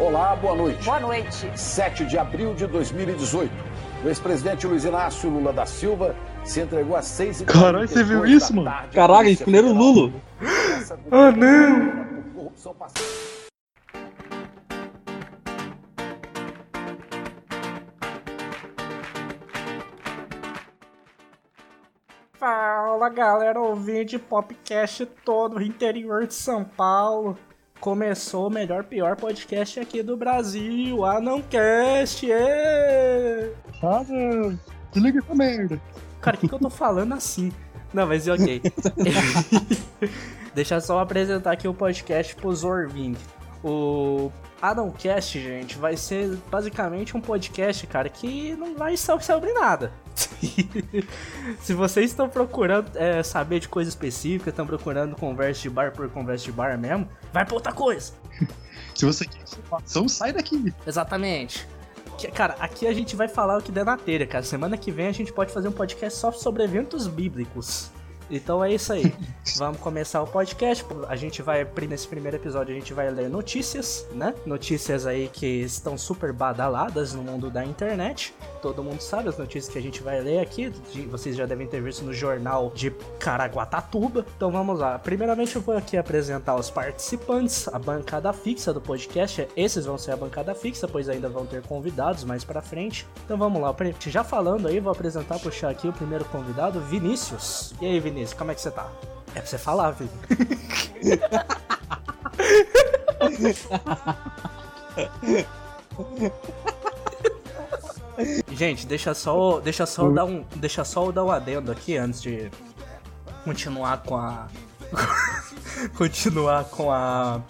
Olá, boa noite. Boa noite. 7 de abril de 2018. O ex-presidente Luiz Inácio Lula da Silva se entregou às 6 h Caralho, você viu isso, mano? Caralho, escolheram o Lulo. Ah, não! Fala galera, ouvinte podcast todo o interior de São Paulo. Começou o melhor pior podcast aqui do Brasil, a Nãocast. Ah. Desliga essa merda. Cara, o que, que eu tô falando assim? Não, mas ok. Deixa eu só apresentar aqui o podcast pros ouvintes. O Adamcast, gente, vai ser basicamente um podcast, cara, que não vai ser sobre nada. Se vocês estão procurando é, saber de coisa específica, estão procurando conversa de bar por conversa de bar mesmo, vai pra outra coisa. Se você quer informação, sai daqui. Exatamente. Cara, aqui a gente vai falar o que der na telha, cara. Semana que vem a gente pode fazer um podcast só sobre eventos bíblicos. Então é isso aí. Vamos começar o podcast. A gente vai, nesse primeiro episódio, a gente vai ler notícias, né? Notícias aí que estão super badaladas no mundo da internet. Todo mundo sabe as notícias que a gente vai ler aqui. Vocês já devem ter visto no jornal de Caraguatatuba. Então vamos lá. Primeiramente eu vou aqui apresentar os participantes, a bancada fixa do podcast. Esses vão ser a bancada fixa, pois ainda vão ter convidados mais pra frente. Então vamos lá. Já falando aí, vou apresentar, puxar aqui o primeiro convidado, Vinícius. E aí, Vinícius, como é que você tá? É pra você falar, filho. Gente, deixa só, deixa só eu dar um, deixa só dar um adendo aqui antes de continuar com a continuar com a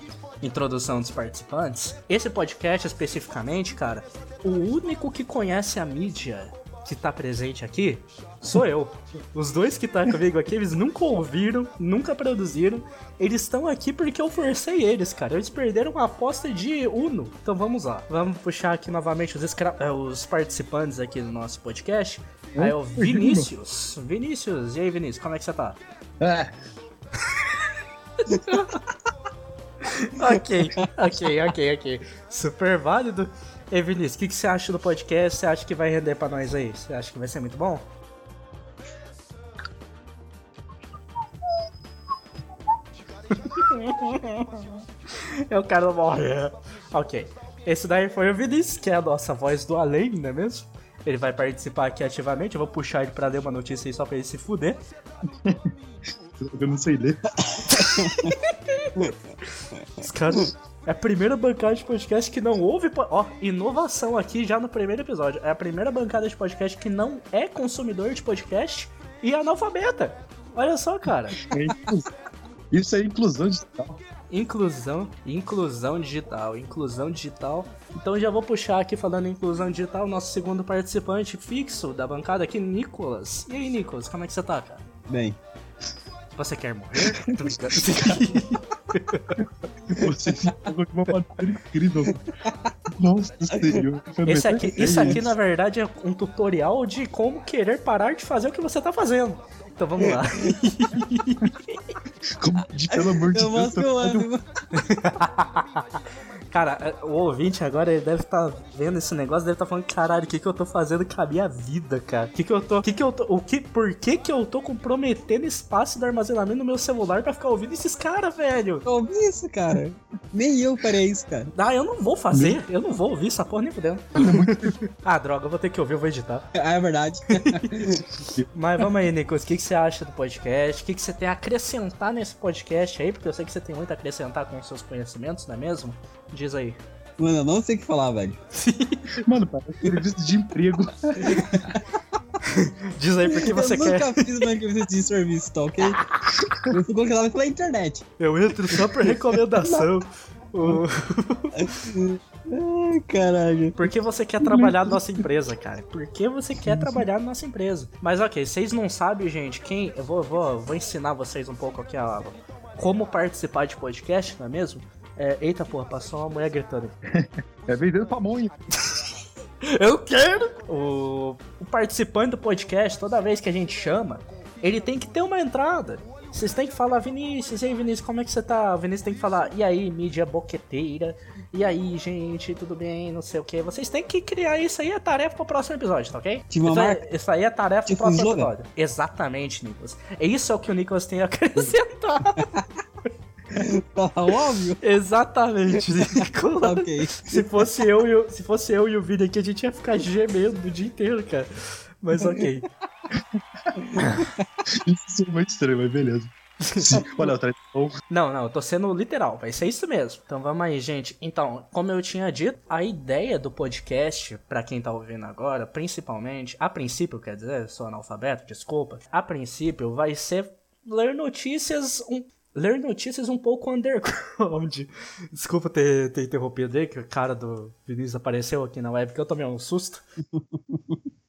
introdução dos participantes. Esse podcast especificamente, cara, o único que conhece a mídia que tá presente aqui sou eu. Os dois que tá comigo aqui, eles nunca ouviram, nunca produziram. Eles estão aqui porque eu forcei eles, cara. Eles perderam uma aposta de Uno. Então vamos lá. Vamos puxar aqui novamente os, escra- eh, os participantes aqui do nosso podcast. Aí é o Vinícius. Vinícius, e aí, Vinícius, como é que você tá? É. ok, ok, ok, ok. Super válido. E Vinícius, o que, que você acha do podcast? Você acha que vai render pra nós aí? Você acha que vai ser muito bom? É o cara morre. Ok. Esse daí foi o Vinícius, que é a nossa voz do além, não é mesmo? Ele vai participar aqui ativamente. Eu vou puxar ele pra ler uma notícia aí só pra ele se fuder. Eu não sei ler. Os caras. É a primeira bancada de podcast que não ouve. po- Ó, inovação aqui já no primeiro episódio. É a primeira bancada de podcast que não é consumidor de podcast e é analfabeta. Olha só, cara. É. Isso é inclusão digital. Inclusão, inclusão digital, inclusão digital. Então já vou puxar aqui falando em inclusão digital, nosso segundo participante fixo da bancada aqui, Nicolas. E aí, Nicolas, como é que você tá, cara? Bem, Você quer morrer? Você ficou com uma matéria incrível. Nossa, senhor. Esse aqui, isso aqui, na verdade, é um tutorial de como querer parar de fazer o que você tá fazendo. Então vamos lá. Como, de, pelo amor de eu Deus, mostro tá o ânimo. Cara, é, o ouvinte agora ele deve estar vendo esse negócio, deve estar falando, caralho, o que, que eu tô fazendo com a minha vida, cara? O que, que eu tô. O que, que eu tô. O que, por que, que eu tô comprometendo espaço do armazenamento no meu celular pra ficar ouvindo esses caras, velho? Eu ouvi isso, cara. Nem eu farei isso, cara. Ah, eu não vou fazer, eu não vou ouvir essa porra nem fudendo. ah, droga, eu vou ter que ouvir, eu vou editar. Ah, é verdade. Mas vamos aí, Nicolas, o que, que você acha do podcast? O que, que você tem a acrescentar nesse podcast aí? Porque eu sei que você tem muito a acrescentar com os seus conhecimentos, não é mesmo? Diz aí. Mano, eu não sei o que falar, velho. Mano, parece entrevista de emprego. Diz aí por que você eu quer. nunca fiz uma entrevista de serviço, tá ok? Eu fui conquistado pela internet. Eu entro só por recomendação. Ai, caralho. Por que você quer trabalhar na nossa empresa, cara? Por que você quer trabalhar na nossa empresa? Mas ok, vocês não sabem, gente, quem. Eu vou, vou, vou ensinar vocês um pouco aqui a, como participar de podcast, não é mesmo? É, eita porra, passou uma mulher gritando. É vendendo pamonha. Eu quero! O, o participante do podcast, toda vez que a gente chama, ele tem que ter uma entrada. Vocês têm que falar, Vinícius, e aí, Vinícius, como é que você tá? O Vinícius tem que falar, e aí, mídia boqueteira? E aí, gente, tudo bem? Não sei o que. Vocês têm que criar isso aí, é tarefa pro próximo episódio, tá ok? Tipo uma isso, aí, marca? isso aí é tarefa Tipo pro próximo um slogan? episódio. Exatamente, Nicolas. É isso é o que o Nicolas tem a acrescentar. Tá óbvio? Exatamente, Nicolas. ok. Se fosse eu e o, se fosse eu e o Vini aqui, a gente ia ficar gemendo o dia inteiro, cara. Mas ok. Isso é muito estranho, mas beleza. Olha, o tradição. Não, não, eu tô sendo literal, vai ser isso mesmo. Então vamos aí, gente. Então, como eu tinha dito, a ideia do podcast, pra quem tá ouvindo agora, principalmente, a princípio, quer dizer, sou analfabeto, desculpa. A princípio vai ser ler notícias um Ler notícias um pouco underground. Desculpa ter, ter interrompido aí, que o cara do Vinícius apareceu aqui na web, que eu tomei um susto.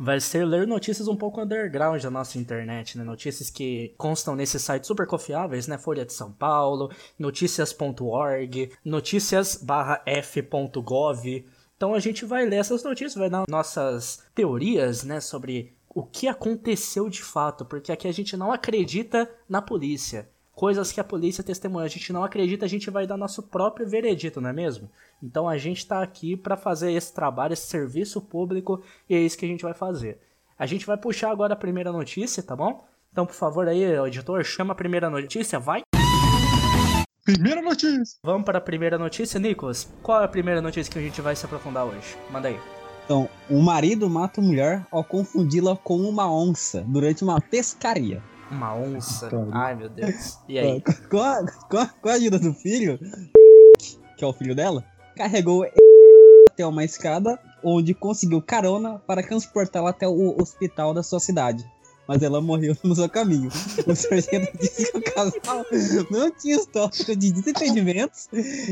Vai ser ler notícias um pouco underground da nossa internet, né? Notícias que constam nesses sites super confiáveis, né? Folha de São Paulo, noticias.org, noticias/f.gov. Então a gente vai ler essas notícias, vai dar nossas teorias, né, sobre o que aconteceu de fato, porque aqui a gente não acredita na polícia. Coisas que a polícia testemunha, a gente não acredita, a gente vai dar nosso próprio veredito, não é mesmo? Então a gente tá aqui para fazer esse trabalho, esse serviço público, e é isso que a gente vai fazer. A gente vai puxar agora a primeira notícia, tá bom? Então, por favor, aí, editor, chama a primeira notícia, vai. Primeira notícia. Vamos para a primeira notícia, Nicolas. Qual é a primeira notícia que a gente vai se aprofundar hoje? Manda aí. Então, um marido mata mulher ao confundi-la com uma onça durante uma pescaria. Uma onça. Pariu. Ai, meu Deus. E aí? Com a, com a- com a ajuda do filho, que é o filho dela, carregou até uma escada onde conseguiu carona para transportá-la até o hospital da sua cidade. Mas ela morreu no seu caminho. O sargento disse que o casal não tinha histórico de desentendimentos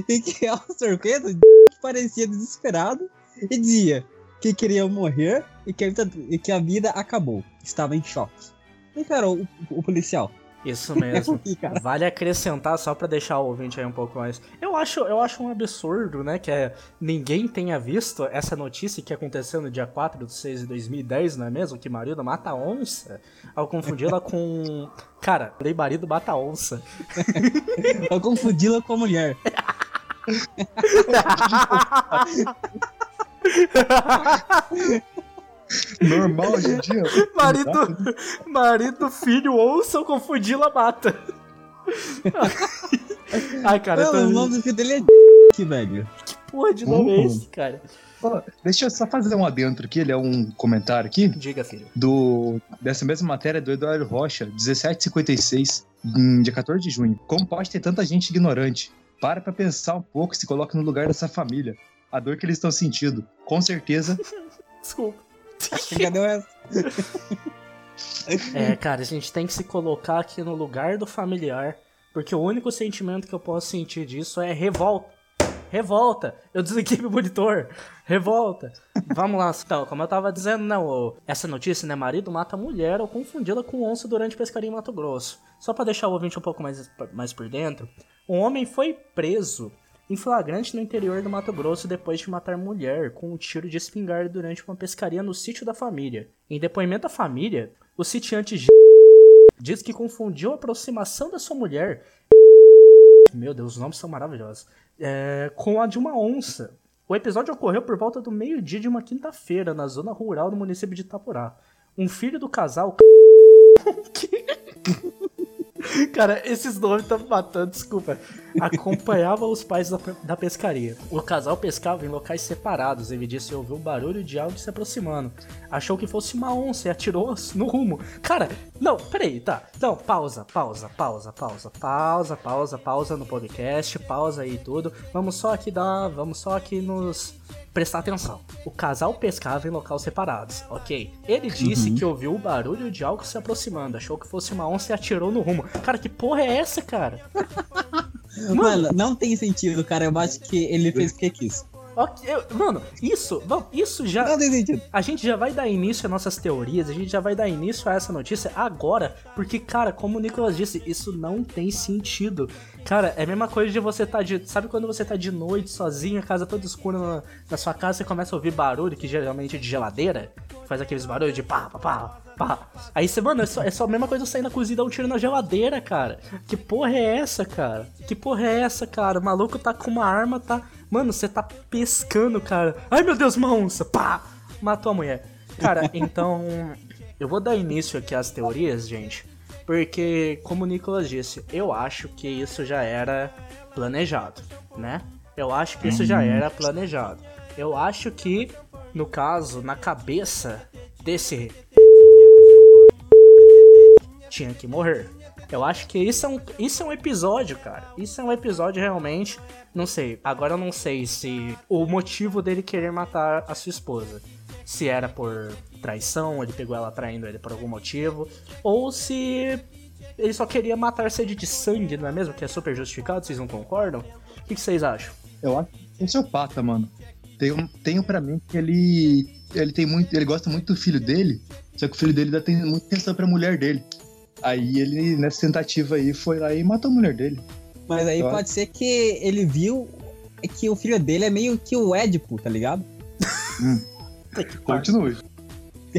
e que ao sargento parecia desesperado e dizia que queria morrer e que a vida, e que a vida acabou. Estava em choque. E cara, o, o policial. Isso mesmo. Vale acrescentar, só pra deixar o ouvinte aí um pouco mais. Eu acho, eu acho um absurdo, né? Que é, ninguém tenha visto essa notícia que aconteceu no dia 4 de 6 de 2010, não é mesmo? Que marido mata onça ao confundi-la com. Cara, falei marido mata onça. eu confundi-la com a mulher. Normal hoje em dia. marido, marido, filho, onça, eu confundi-la mata. Ai, cara, Não, o tô... nome do filho dele é que velho. que porra de nome é Uhum. esse, cara? Deixa eu só fazer um adentro aqui, ele é um comentário aqui Diga, filho. do dessa mesma matéria do Eduardo Rocha, 1756, em dia 14 de junho. Como pode ter tanta gente ignorante? Para pra pensar um pouco e se coloca no lugar dessa família. A dor que eles estão sentindo. Com certeza, Desculpa. Resto? É, cara, a gente tem que se colocar aqui no lugar do familiar, porque o único sentimento que eu posso sentir disso é revolta. Revolta! Eu desliguei meu monitor. Revolta! Vamos lá. Então, como eu tava dizendo, não, essa notícia, né? Marido mata mulher ao confundi-la com onça durante pescaria em Mato Grosso. Só pra deixar o ouvinte um pouco mais, mais por dentro, um homem foi preso em flagrante no interior do Mato Grosso depois de matar mulher com um tiro de espingarda durante uma pescaria no sítio da família. Em depoimento à família, o sitiante diz que confundiu a aproximação da sua mulher. Meu Deus, os nomes são maravilhosos. É, com a de uma onça. O episódio ocorreu por volta do meio-dia de uma quinta-feira, na zona rural do município de Itapurá. Um filho do casal. Cara, esses nomes estão matando, desculpa. Acompanhava os pais da, da pescaria. O casal pescava em locais separados. Ele disse ouvir um barulho de algo se aproximando. Achou que fosse uma onça e atirou no rumo. Cara, não, peraí, tá. Não, pausa, pausa, pausa, pausa, pausa, pausa, pausa no podcast, pausa aí tudo. Vamos só aqui dar. Vamos só aqui nos prestar atenção. O casal pescava em locais separados, ok? Ele disse que ouviu o barulho de algo se aproximando, achou que fosse uma onça e atirou no rumo. Cara, que porra é essa, cara? Mano, não tem sentido, cara. Eu acho que ele fez porque quis. Ok, eu- mano, isso, vamos, isso já. Não tem sentido. A gente já vai dar início às nossas teorias, a gente já vai dar início a essa notícia agora, porque, cara, como o Nicolas disse, isso não tem sentido. Cara, é a mesma coisa de você tá de. Sabe quando você tá de noite sozinho, a casa toda escura na, na sua casa, você começa a ouvir barulho, que geralmente é de geladeira? Faz aqueles barulhos de pá, pá, pá, pá. Aí você, mano, é só, é só a mesma coisa sair na cozinha e dar um tiro na geladeira, cara. Que porra é essa, cara? Que porra é essa, cara? O maluco tá com uma arma, tá. Mano, você tá pescando, cara. Ai meu Deus, uma onça! Pá! Matou a mulher. Cara, então. Eu vou dar início aqui às teorias, gente. Porque, como o Nicolas disse, eu acho que isso já era planejado, né? Eu acho que isso já era planejado. Eu acho que, no caso, na cabeça desse. Tinha que morrer. Eu acho que isso é, um, isso é um episódio, cara. Isso é um episódio realmente. Não sei. Agora eu não sei se o motivo dele querer matar a sua esposa. Se era por traição, ele pegou ela traindo ele por algum motivo. Ou se ele só queria matar sede de sangue, não é mesmo? Que é super justificado, vocês não concordam? O que, que vocês acham? Eu acho que sociopata, mano. Tenho, tenho pra mim que ele. Ele tem muito. Ele gosta muito do filho dele. Só que o filho dele ainda tem muita atenção pra mulher dele. Aí ele, nessa tentativa aí, foi lá e matou a mulher dele. Mas aí Claro. pode ser que ele viu que o filho dele é meio que o Édipo, tá ligado? Continue.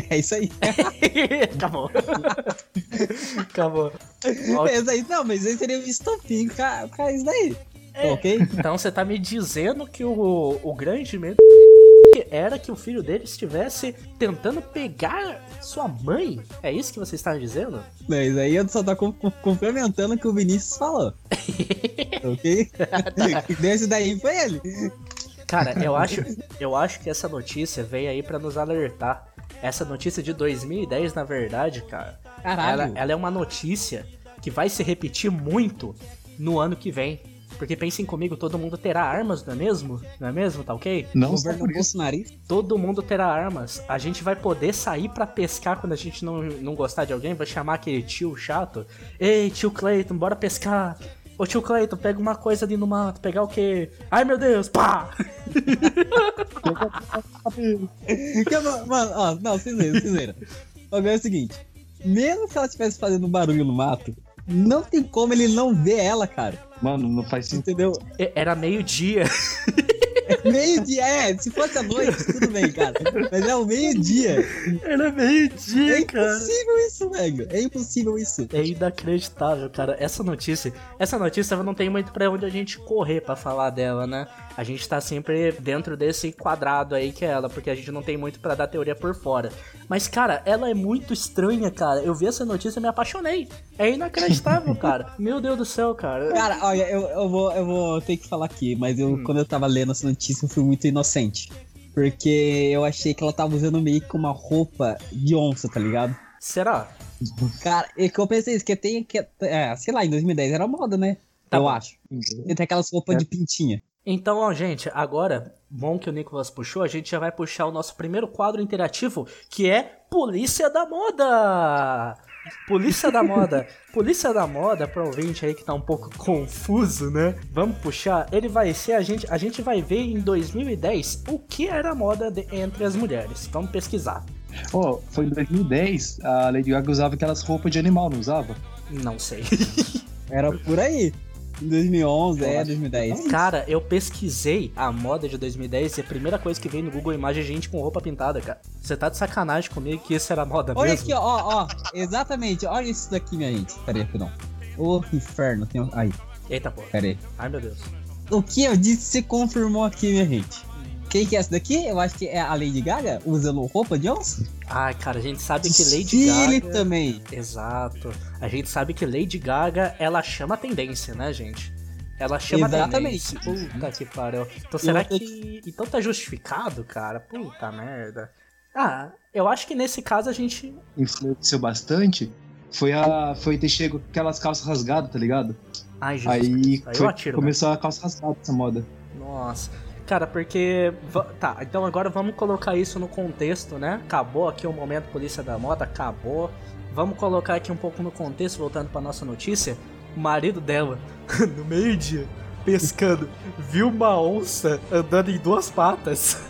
É isso aí. Acabou. Acabou. Ok. Mas aí, não, mas aí seria o estopim pra, pra isso daí. É. Ok? Então você tá me dizendo que o, o grande medo era que o filho dele estivesse tentando pegar sua mãe? É isso que você está dizendo? Mas aí eu só tô com- complementando o que o Vinícius falou. ok? Desse daí foi ele. Cara, eu acho, eu acho que essa notícia veio aí pra nos alertar. Essa notícia de 2010, na verdade, cara, Caralho. ela, ela é uma notícia que vai se repetir muito no ano que vem. Porque pensem comigo, todo mundo terá armas, não é mesmo? Não é mesmo? Tá ok? Não Governo por isso. bolsonarista. Todo mundo terá armas. A gente vai poder sair pra pescar quando a gente não, não gostar de alguém. Vai chamar aquele tio chato. Ei, tio Clayton, bora pescar. Ô tio Clayton, pega uma coisa ali no mato. Pegar o quê? Ai meu Deus, pá! Mano, ó, não, cinzeira, cinzeira. Agora é o seguinte: mesmo se ela estivesse fazendo barulho no mato, não tem como ele não ver ela, cara. Mano, não faz sentido. Entendeu? Era meio-dia. Meio-dia, é, se fosse à noite, tudo bem, cara. Mas é o meio-dia. Era É meio-dia, cara. impossível isso, velho. É impossível isso. É inacreditável, cara. Essa notícia, essa notícia não tem muito pra onde a gente correr pra falar dela, né? A gente tá sempre dentro desse quadrado aí que é ela, porque a gente não tem muito pra dar teoria por fora. Mas, cara, ela é muito estranha, cara. Eu vi essa notícia e me apaixonei. É inacreditável, cara. Meu Deus do céu, cara. Cara, olha, eu, eu, vou, eu vou ter que falar aqui, mas eu, Hum. quando eu tava lendo essa notícia, eu fui muito inocente. Porque eu achei que ela tava usando meio que uma roupa de onça, tá ligado? Será? Cara, é que eu pensei isso, que tem que. É, sei lá, em 2010 era moda, né? Tá eu bom. acho. E tem aquelas roupas É. de pintinha. Então, ó, gente, agora, bom que o Nicolas puxou, a gente já vai puxar o nosso primeiro quadro interativo, que é Polícia da Moda! Polícia da Moda. Polícia da Moda, pro ouvinte aí que tá um pouco confuso, né? Vamos puxar. Ele vai ser, a gente, a gente vai ver em 2010 o que era moda de- entre as mulheres. Vamos pesquisar. Ó, foi em 2010, a Lady Gaga usava aquelas roupas de animal, não usava? Não sei. Era por aí. Em 2011, é, 2010. Cara, eu pesquisei a moda de 2010 e a primeira coisa que veio no Google Imagens é gente com roupa pintada, cara. Você tá de sacanagem comigo que isso era moda Olha mesmo? aqui, ó, ó, ó. Exatamente, olha isso daqui, minha gente. Pera aí, rapidão. Ô, inferno, tem um... Aí, Eita, pô. pera aí. Ai, meu Deus. O que eu disse se confirmou aqui, minha gente. Quem que é essa daqui? Eu acho que é a Lady Gaga usando roupa de onça. Ai, cara, a gente sabe que Lady Stile Gaga. também. Exato. A gente sabe que Lady Gaga, ela chama a tendência, né, gente? Ela chama a Exatamente. tendência. Puta que pariu. Então será Eu- que. Então tá justificado, cara? Puta merda. Ah, eu acho que nesse caso a gente. Influenciou bastante. Foi a. Foi ter chego com aquelas calças rasgadas, tá ligado? Ai, Jesus. Aí. Aí eu foi- atiro, né? começou a calça rasgada essa moda. Nossa. Cara, porque. Tá, então agora vamos colocar isso no contexto, né? Acabou aqui o momento Polícia da Moda, acabou. Vamos colocar aqui um pouco no contexto, voltando pra nossa notícia. O marido dela, no meio-dia, pescando, viu uma onça andando em duas patas.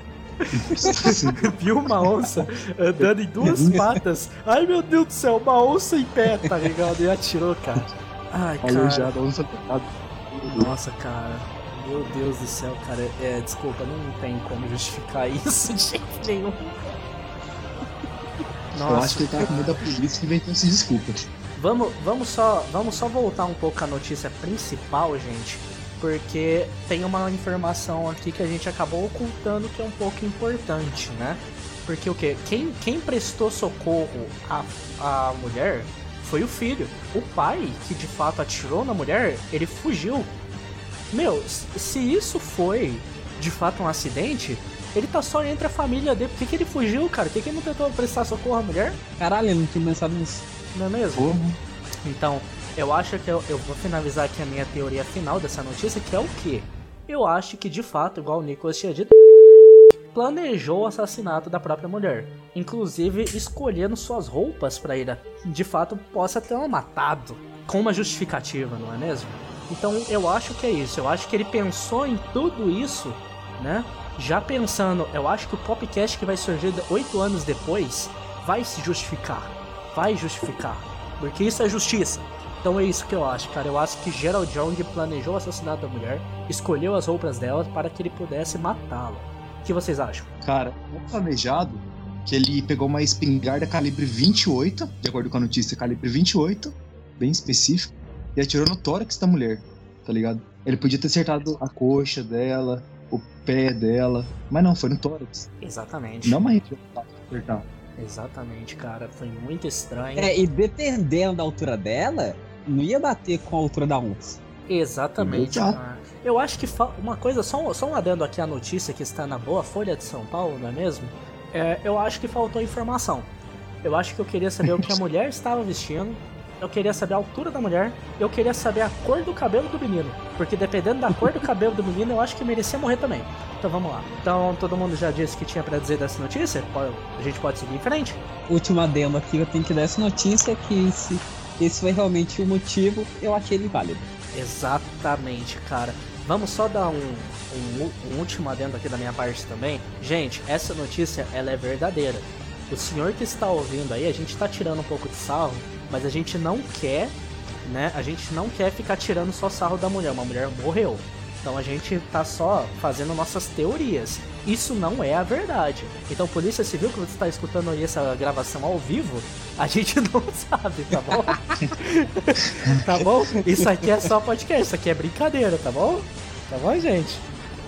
viu uma onça andando em duas patas. Ai meu Deus do céu, uma onça em pé, tá ligado? E atirou, cara. Ai, cara. Nossa, cara. Meu Deus do céu, cara. É, desculpa, não tem como justificar isso de jeito nenhum. Eu acho que ele tava com medo da polícia e inventou essa desculpa. Vamos, vamos, só, vamos só voltar um pouco à notícia principal, gente. Porque tem uma informação aqui que a gente acabou ocultando que é um pouco importante, né? Porque o quê? Quem, quem prestou socorro à, à mulher foi o filho. O pai, que de fato atirou na mulher, ele fugiu. Meu, se isso foi de fato um acidente, ele tá só entre a família dele. Por que, que ele fugiu, cara? Por que, que ele não tentou prestar socorro à mulher? Caralho, eu não tinha pensado nisso. Não é mesmo? Então, eu acho que eu, eu vou finalizar aqui a minha teoria final dessa notícia, que é o quê? Eu acho que de fato, igual o Nicholas tinha dito, planejou o assassinato da própria mulher, inclusive escolhendo suas roupas para ele de fato possa ter matado com uma justificativa, não é mesmo? Então eu acho que é isso. Eu acho que ele pensou em tudo isso, né? Já pensando, eu acho que o podcast que vai surgir oito anos depois vai se justificar vai justificar. Porque isso é justiça. Então é isso que eu acho, cara. Eu acho que Gerald Young planejou o assassinato da mulher, escolheu as roupas dela para que ele pudesse matá-la. O que vocês acham? Cara, é planejado que ele pegou uma espingarda calibre 28, de acordo com a notícia, calibre 28, bem específico, e atirou no tórax da mulher, tá ligado? Ele podia ter acertado a coxa dela, o pé dela, mas não, foi no tórax. Exatamente. Não uma região pra acertar. Exatamente, cara. Foi muito estranho. É, e dependendo da altura dela, não ia bater com a altura da onça. Exatamente, cara. Eu acho que fa- uma coisa, só, só um adendo aqui à notícia que está na boa Folha de São Paulo, não é mesmo? É, eu acho que faltou informação. Eu acho que eu queria saber o que a mulher estava vestindo. Eu queria saber a altura da mulher. Eu queria saber a cor do cabelo do menino. Porque dependendo da cor do cabelo do menino, eu acho que merecia morrer também. Então vamos lá. Então todo mundo já disse que tinha pra dizer dessa notícia? A gente pode seguir em frente? Último adendo aqui, eu tenho que dar essa notícia que se esse foi realmente o motivo, eu achei ele válido. Exatamente, cara. Vamos só dar um, um, um último adendo aqui da minha parte também. Gente, essa notícia ela é verdadeira. O senhor que está ouvindo aí, a gente tá tirando um pouco de sarro, mas a gente não quer, né? A gente não quer ficar tirando só sarro da mulher. Uma mulher morreu. Então a gente tá só fazendo nossas teorias. Isso não é a verdade. Então, Polícia Civil, que você está escutando aí essa gravação ao vivo, a gente não sabe, tá bom? tá bom? Isso aqui é só podcast, isso aqui é brincadeira, tá bom? Tá bom, gente?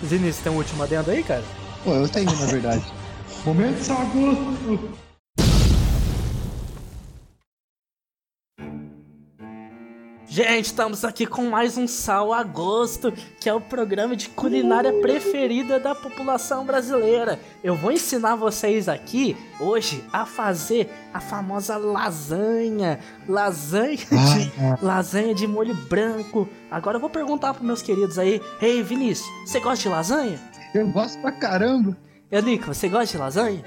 Vinícius, tem um último adendo aí, cara? Pô, eu tenho, na verdade. Momento sagosto. Gente, estamos aqui com mais um Sal Agosto, que é o programa de culinária preferida da população brasileira. Eu vou ensinar vocês aqui hoje a fazer a famosa lasanha, lasanha de, lasanha de molho branco. Agora eu vou perguntar para meus queridos aí, Ei, Vinícius, você gosta de lasanha? Eu gosto pra caramba. E Nico, você gosta de lasanha?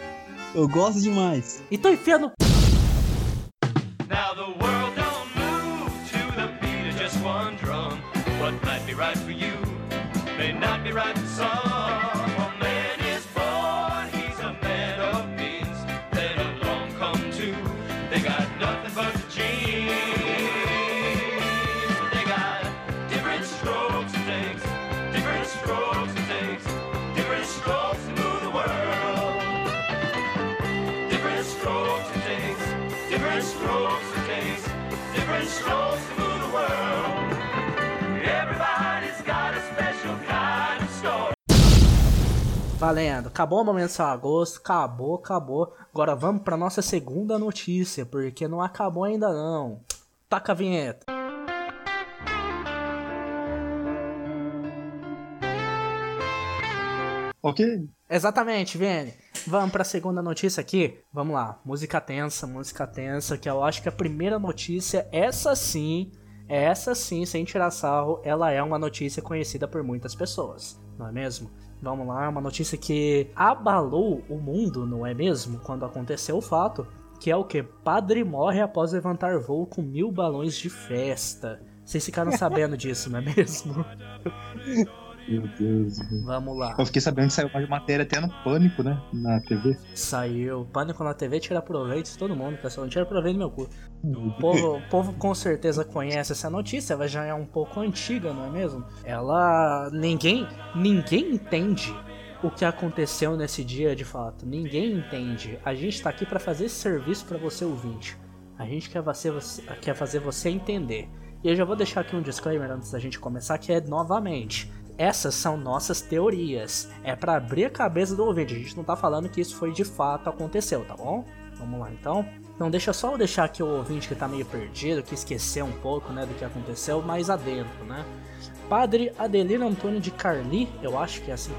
Eu gosto demais. Então enfia no Now the world right for you may not be right for some. Valendo, acabou o momento Sal Agosto, acabou, acabou. Agora vamos pra nossa segunda notícia, porque não acabou ainda não. Taca a vinheta. Ok? Exatamente, Vini. Vamos pra segunda notícia aqui. Vamos lá, música tensa, música tensa, que eu acho que a primeira notícia, essa sim, essa sim, sem tirar sarro, ela é uma notícia conhecida por muitas pessoas, não é mesmo? Vamos lá, uma notícia que abalou o mundo, não é mesmo? Quando aconteceu o fato, que é o que? Padre morre após levantar voo com mil balões de festa. Vocês ficaram sabendo disso, não é mesmo? Meu Deus. Vamos lá. Eu fiquei sabendo que saiu uma matéria até no Pânico, né? Na TV. Saiu. Pânico na TV tira proveito de todo mundo, pessoal. Não tira proveito do meu cu. O povo, o povo com certeza conhece essa notícia, ela já é um pouco antiga, não é mesmo? Ela. Ninguém. Ninguém entende o que aconteceu nesse dia de fato. Ninguém entende. A gente tá aqui pra fazer esse serviço pra você ouvinte. A gente quer você, quer fazer você entender. E eu já vou deixar aqui um disclaimer antes da gente começar, que é novamente. Essas são nossas teorias. É pra abrir a cabeça do ouvinte. A gente não tá falando que isso foi de fato aconteceu, tá bom? Vamos lá então. Então deixa só eu deixar aqui o ouvinte que tá meio perdido, que esqueceu um pouco, né, do que aconteceu, mais adentro, né? Padre Adelino Antônio de Carli, eu acho que é assim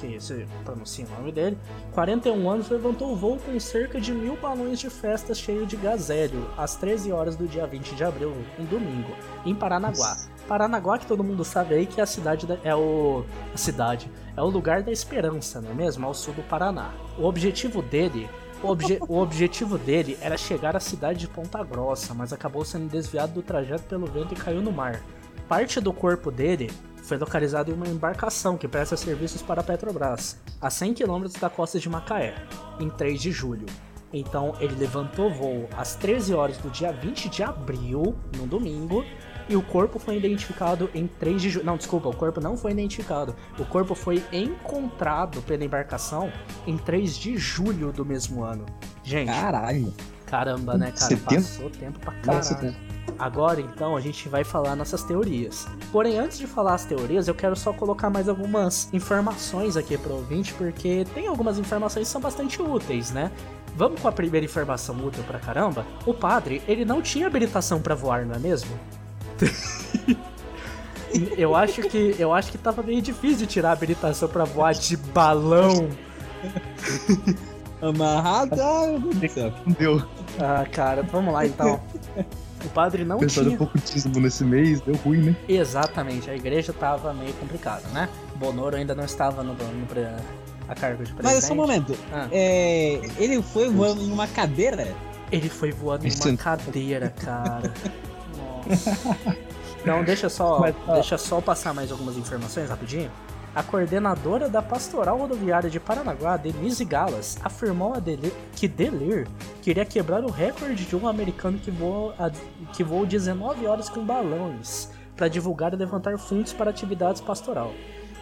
que, que se pronuncia o nome dele, 41 anos, levantou o voo com cerca de mil balões de festa cheio de gazélio, às 13 horas do dia 20 de abril, um domingo, em Paranaguá. Paranaguá, que todo mundo sabe aí que é a cidade da- é o a cidade é o lugar da esperança, não é mesmo? Ao sul do Paraná. O objetivo dele o, obje- o objetivo dele era chegar à cidade de Ponta Grossa, mas acabou sendo desviado do trajeto pelo vento e caiu no mar. Parte do corpo dele foi localizado em uma embarcação que presta serviços para a Petrobras, a 100 km da costa de Macaé, em 3 de julho. Então ele levantou voo às 13 horas do dia 20 de abril, no domingo, e o corpo foi identificado em 3 de julho. Não, desculpa, o corpo não foi identificado. O corpo foi encontrado pela embarcação em 3 de julho do mesmo ano. Gente, Caralho. caramba, né, cara? Setembro? Passou tempo pra caralho. Agora, então, a gente vai falar nossas teorias. Porém, antes de falar as teorias, eu quero só colocar mais algumas informações aqui pro ouvinte, porque tem algumas informações que são bastante úteis, né? Vamos com a primeira informação útil pra caramba? O padre, ele não tinha habilitação pra voar, não é mesmo? eu acho que eu acho que tava meio difícil de tirar a habilitação pra voar de balão. Não deu. Ah, cara, vamos lá então. O padre não O pessoal tinha deu pouco dízimo nesse mês, deu ruim, né? Exatamente, a igreja tava meio complicada, né? Bonoro ainda não estava no, no pre- a cargo de presidente. Mas só um momento. Ah, É, ele foi voando em uma cadeira. ele foi voando em uma cadeira, cara. Então deixa só, Mas, ó. deixa só passar mais algumas informações rapidinho. A coordenadora da Pastoral Rodoviária de Paranaguá, Denise Galas, afirmou Delir que Delir queria quebrar o recorde de um americano que voou, que voou 19 horas com balões para divulgar e levantar fundos para atividades pastoral,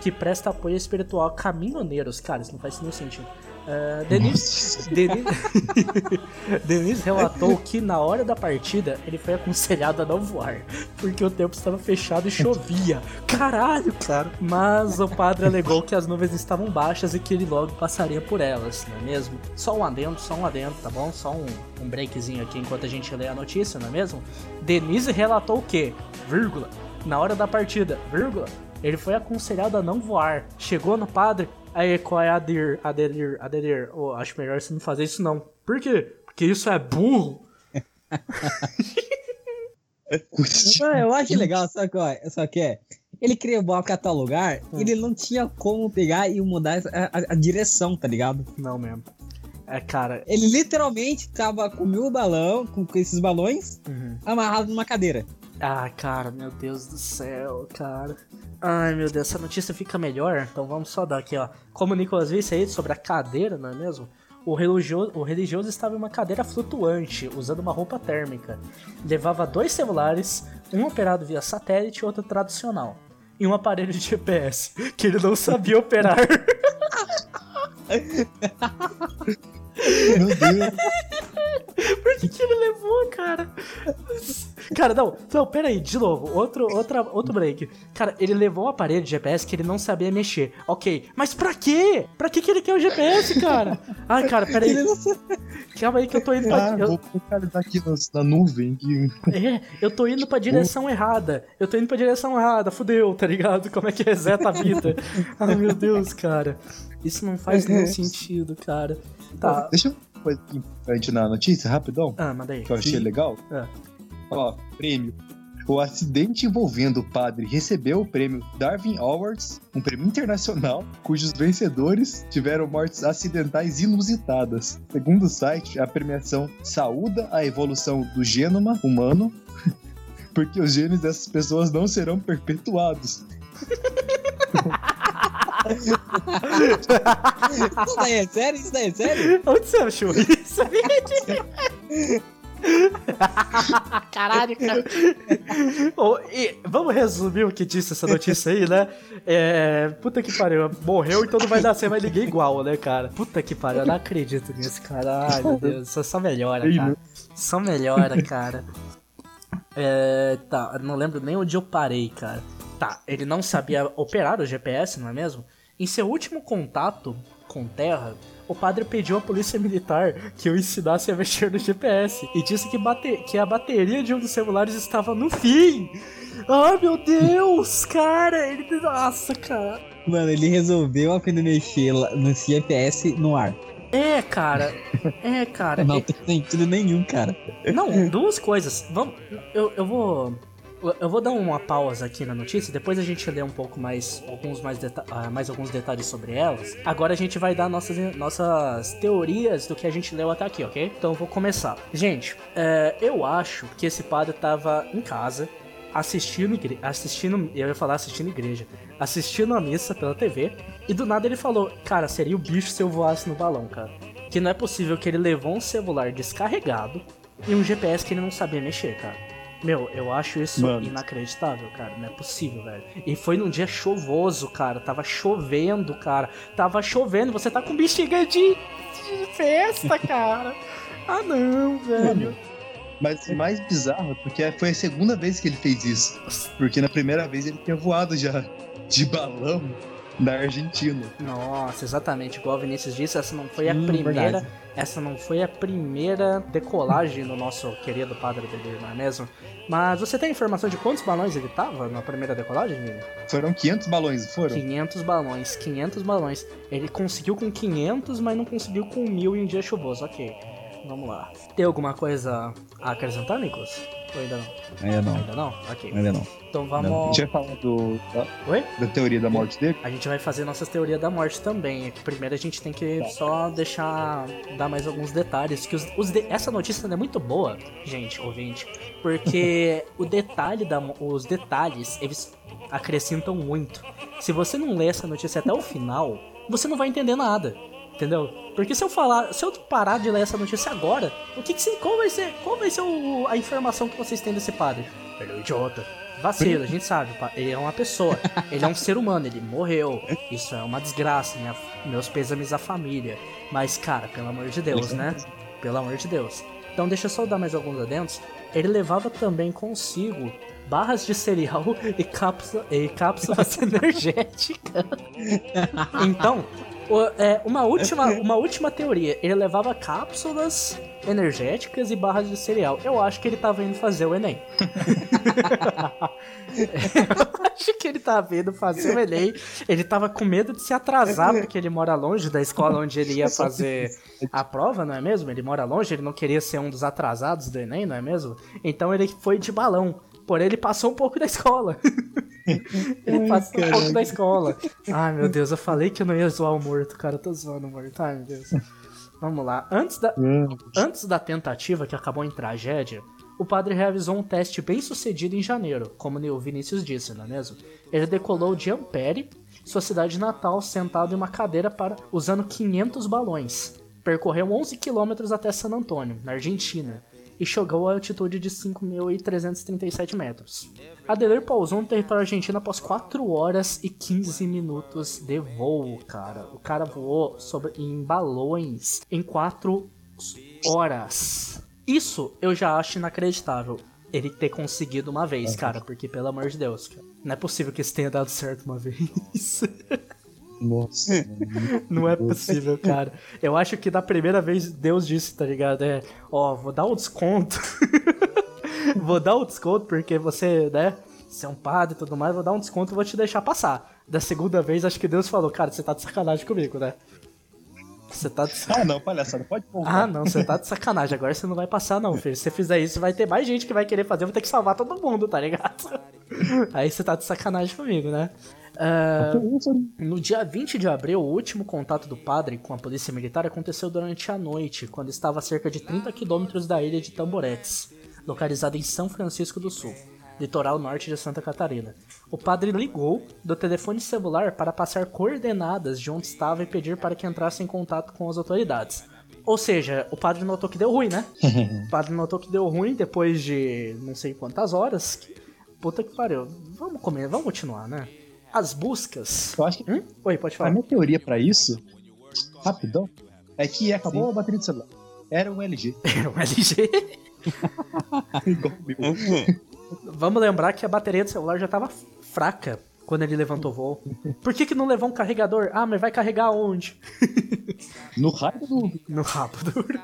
que presta apoio espiritual a caminhoneiros. Cara, isso não faz nenhum sentido. Ah, Denise, Denise, Denise relatou que na hora da partida ele foi aconselhado a não voar, porque o tempo estava fechado e chovia. Caralho, cara. Mas o padre alegou que as nuvens estavam baixas e que ele logo passaria por elas, não é mesmo? Só um adendo, só um adendo, tá bom? Só um, um breakzinho aqui enquanto a gente lê a notícia, não é mesmo? Denise relatou o quê? Vírgula. Na hora da partida, vírgula. Ele foi aconselhado a não voar. Chegou no padre, aí qual é a Adir, Adelir, Adelir? Oh, acho melhor você não fazer isso não. Por quê? Porque isso é burro. Eu acho legal, só que, ó, só que é. Ele queria voar pra tal lugar, Hum. ele não tinha como pegar e mudar a, a- a direção, tá ligado? Não mesmo. É, cara. Ele literalmente tava com mil balão, com, com esses balões, uhum. amarrado numa cadeira. Ah, cara, meu Deus do céu, cara. Ai, meu Deus, essa notícia fica melhor. Então vamos só dar aqui, ó. Como o Nicolas disse aí sobre a cadeira, não é mesmo? O religioso, o religioso estava em uma cadeira flutuante, usando uma roupa térmica. Levava dois celulares, um operado via satélite e outro tradicional. E um aparelho de GPS, que ele não sabia operar. Meu Deus. Por que, que ele levou, cara? Cara, não, não, pera aí, de novo, outro, outra, outro break. Cara, ele levou um aparelho de GPS que ele não sabia mexer. Ok, mas pra quê? Pra que, que ele quer o GPS, cara? Ai, cara, pera aí. Calma aí que eu tô indo pra. Ah, eu- vou localizar aqui na, na nuvem. Que... é, eu tô indo pra direção errada. Eu tô indo pra direção errada, fudeu, tá ligado? Como é que reseta a vida? Ai, meu Deus, cara. Isso não faz nenhum sentido, cara. Tá. Deixa eu uma coisa importante na notícia, rapidão, Ah, manda aí. que eu achei legal. Ah. Ó, prêmio. O acidente envolvendo o padre recebeu o prêmio Darwin Awards, um prêmio internacional, cujos vencedores tiveram mortes acidentais inusitadas. Segundo o site, a premiação saúda a evolução do gênoma humano, porque os genes dessas pessoas não serão perpetuados. Isso daí é sério? Isso daí é sério? Onde você achou isso? Caralho, cara. E vamos resumir o que disse essa notícia aí, né? É, puta que pariu, morreu então não vai nascer mais ninguém igual, né, cara? Puta que pariu, eu não acredito nisso, cara. Ai, meu Deus, só, só melhora, cara. Só melhora, cara. É, tá, não lembro nem onde eu parei, cara. Tá, ele não sabia operar o GPS, não é mesmo? Em seu último contato com Terra, o padre pediu à polícia militar que o ensinasse a mexer no GPS e disse que, bate- que a bateria de um dos celulares estava no fim. Ah, meu Deus, cara, ele. Nossa, cara. Mano, ele resolveu aprender a mexer no GPS no ar. É, cara. É, cara. Não é- tem sentido nenhum, cara. Não, duas coisas. Vamos, eu, eu vou. Eu vou dar uma pausa aqui na notícia, depois a gente lê um pouco mais, alguns mais, ah, mais alguns detalhes sobre elas. Agora a gente vai dar nossas, nossas teorias do que a gente leu até aqui, ok? Então eu vou começar. Gente, é, eu acho que esse padre tava em casa, assistindo, assistindo, eu ia falar assistindo igreja, assistindo a missa pela TV, e do nada ele falou, cara, seria o bicho se eu voasse no balão, cara. Que não é possível que ele levou um celular descarregado e um GPS que ele não sabia mexer, cara. Meu, eu acho isso Mano. inacreditável, cara. Não é possível, velho. E foi num dia chuvoso, cara. Tava chovendo, cara. Tava chovendo. Você tá com bexiga de, de festa, cara. Ah, não, velho. Mas o mais bizarro é porque foi a segunda vez que ele fez isso. Porque na primeira vez ele tinha voado já de balão na Argentina. Nossa, exatamente. Igual o Vinícius disse, essa não foi a Hum, primeira. verdade. Essa não foi a primeira decolagem do nosso querido padre Bebê, não é mesmo? Mas você tem informação de quantos balões ele tava na primeira decolagem, Vini? Foram 500 balões, foram? 500 balões, 500 balões. Ele conseguiu com 500, mas não conseguiu com 1000 em um dia chuvoso. Ok, vamos lá. Tem alguma coisa a acrescentar, Nicolas? Ou ainda não? Ainda não, Ainda não? Ok. ainda não. Então A vamos. gente vai falar do, da, Oi? da teoria da morte dele? A gente vai fazer nossas teorias da morte também. É que primeiro a gente tem que só deixar. dar mais alguns detalhes. Que os, os de- essa notícia é muito boa, gente, ouvinte. Porque o detalhe da, os detalhes, eles acrescentam muito. Se você não ler essa notícia até o final, você não vai entender nada. Entendeu? Porque se eu falar, se eu parar de ler essa notícia agora, o que, que se- qual vai ser, qual vai ser o- a informação que vocês têm desse padre? Ele é um idiota. Vacilo, a gente sabe, ele é uma pessoa, ele é um ser humano, ele morreu. Isso é uma desgraça, minha- meus pêsames à família. Mas, cara, pelo amor de Deus, né? Pelo amor de Deus. Então deixa eu só dar mais alguns adendos. Ele levava também consigo barras de cereal e, cápsula, e cápsulas energéticas. Então, é, uma, última, uma última teoria. Ele levava cápsulas energéticas e barras de cereal. Eu acho que ele tava indo fazer o Enem. Eu acho que ele tava indo fazer o Enem. Ele tava com medo de se atrasar, porque ele mora longe da escola onde ele ia fazer a prova, não é mesmo? Ele mora longe, ele não queria ser um dos atrasados do Enem, não é mesmo? Então ele foi de balão. Porém, ele passou um pouco da escola. ele passou um pouco da escola. Ai, meu Deus, eu falei que eu não ia zoar o morto, cara. Eu tô zoando o morto. Ai, meu Deus. Vamos lá. Antes da, Antes da tentativa, que acabou em tragédia, o padre realizou um teste bem sucedido em janeiro, como o Vinícius disse, não é mesmo? Ele decolou de Ampere, sua cidade natal, sentado em uma cadeira para usando 500 balões. Percorreu 11 quilômetros até San Antônio, na Argentina, e chegou a altitude de 5.337 metros. Adelir pousou no território argentino após 4 horas e 15 minutos de voo, cara. O cara voou sobre, em balões em 4 horas. Isso eu já acho inacreditável. Ele ter conseguido uma vez, cara, porque pelo amor de Deus, cara, não é possível que isso tenha dado certo uma vez. Nossa. Não é possível, cara. Eu acho que da primeira vez Deus disse, tá ligado? É, ó, vou dar um desconto. vou dar um desconto porque você, né? Você é um padre e tudo mais, vou dar um desconto e vou te deixar passar. Da segunda vez, acho que Deus falou, cara, você tá de sacanagem comigo, né? Você tá de ah, não, palhaçada, pode Ah, voltar. não, você tá de sacanagem. Agora você não vai passar, não, filho. Se você fizer isso, vai ter mais gente que vai querer fazer. Eu vou ter que salvar todo mundo, tá ligado? Aí você tá de sacanagem comigo, né? No dia 20 de abril, o último contato do padre com a polícia militar aconteceu durante a noite, quando estava a cerca de 30 quilômetros da ilha de Tamboretes, localizada em São Francisco do Sul. litoral norte de Santa Catarina. O padre ligou do telefone celular para passar coordenadas de onde estava e pedir para que entrasse em contato com as autoridades. Ou seja, o padre notou que deu ruim, né? o padre notou que deu ruim depois de não sei quantas horas. Puta que pariu. Vamos comer, vamos continuar, né? As buscas. Eu acho que Hum? Oi, pode a falar. minha teoria pra isso, rapidão, é que acabou a bateria do celular. Era um LG. o LG. Igual o meu. Vamos lembrar que a bateria do celular já tava fraca quando ele levantou voo. Por que, que não levou um carregador? Ah, mas vai carregar onde? No raio do. No rabo duro.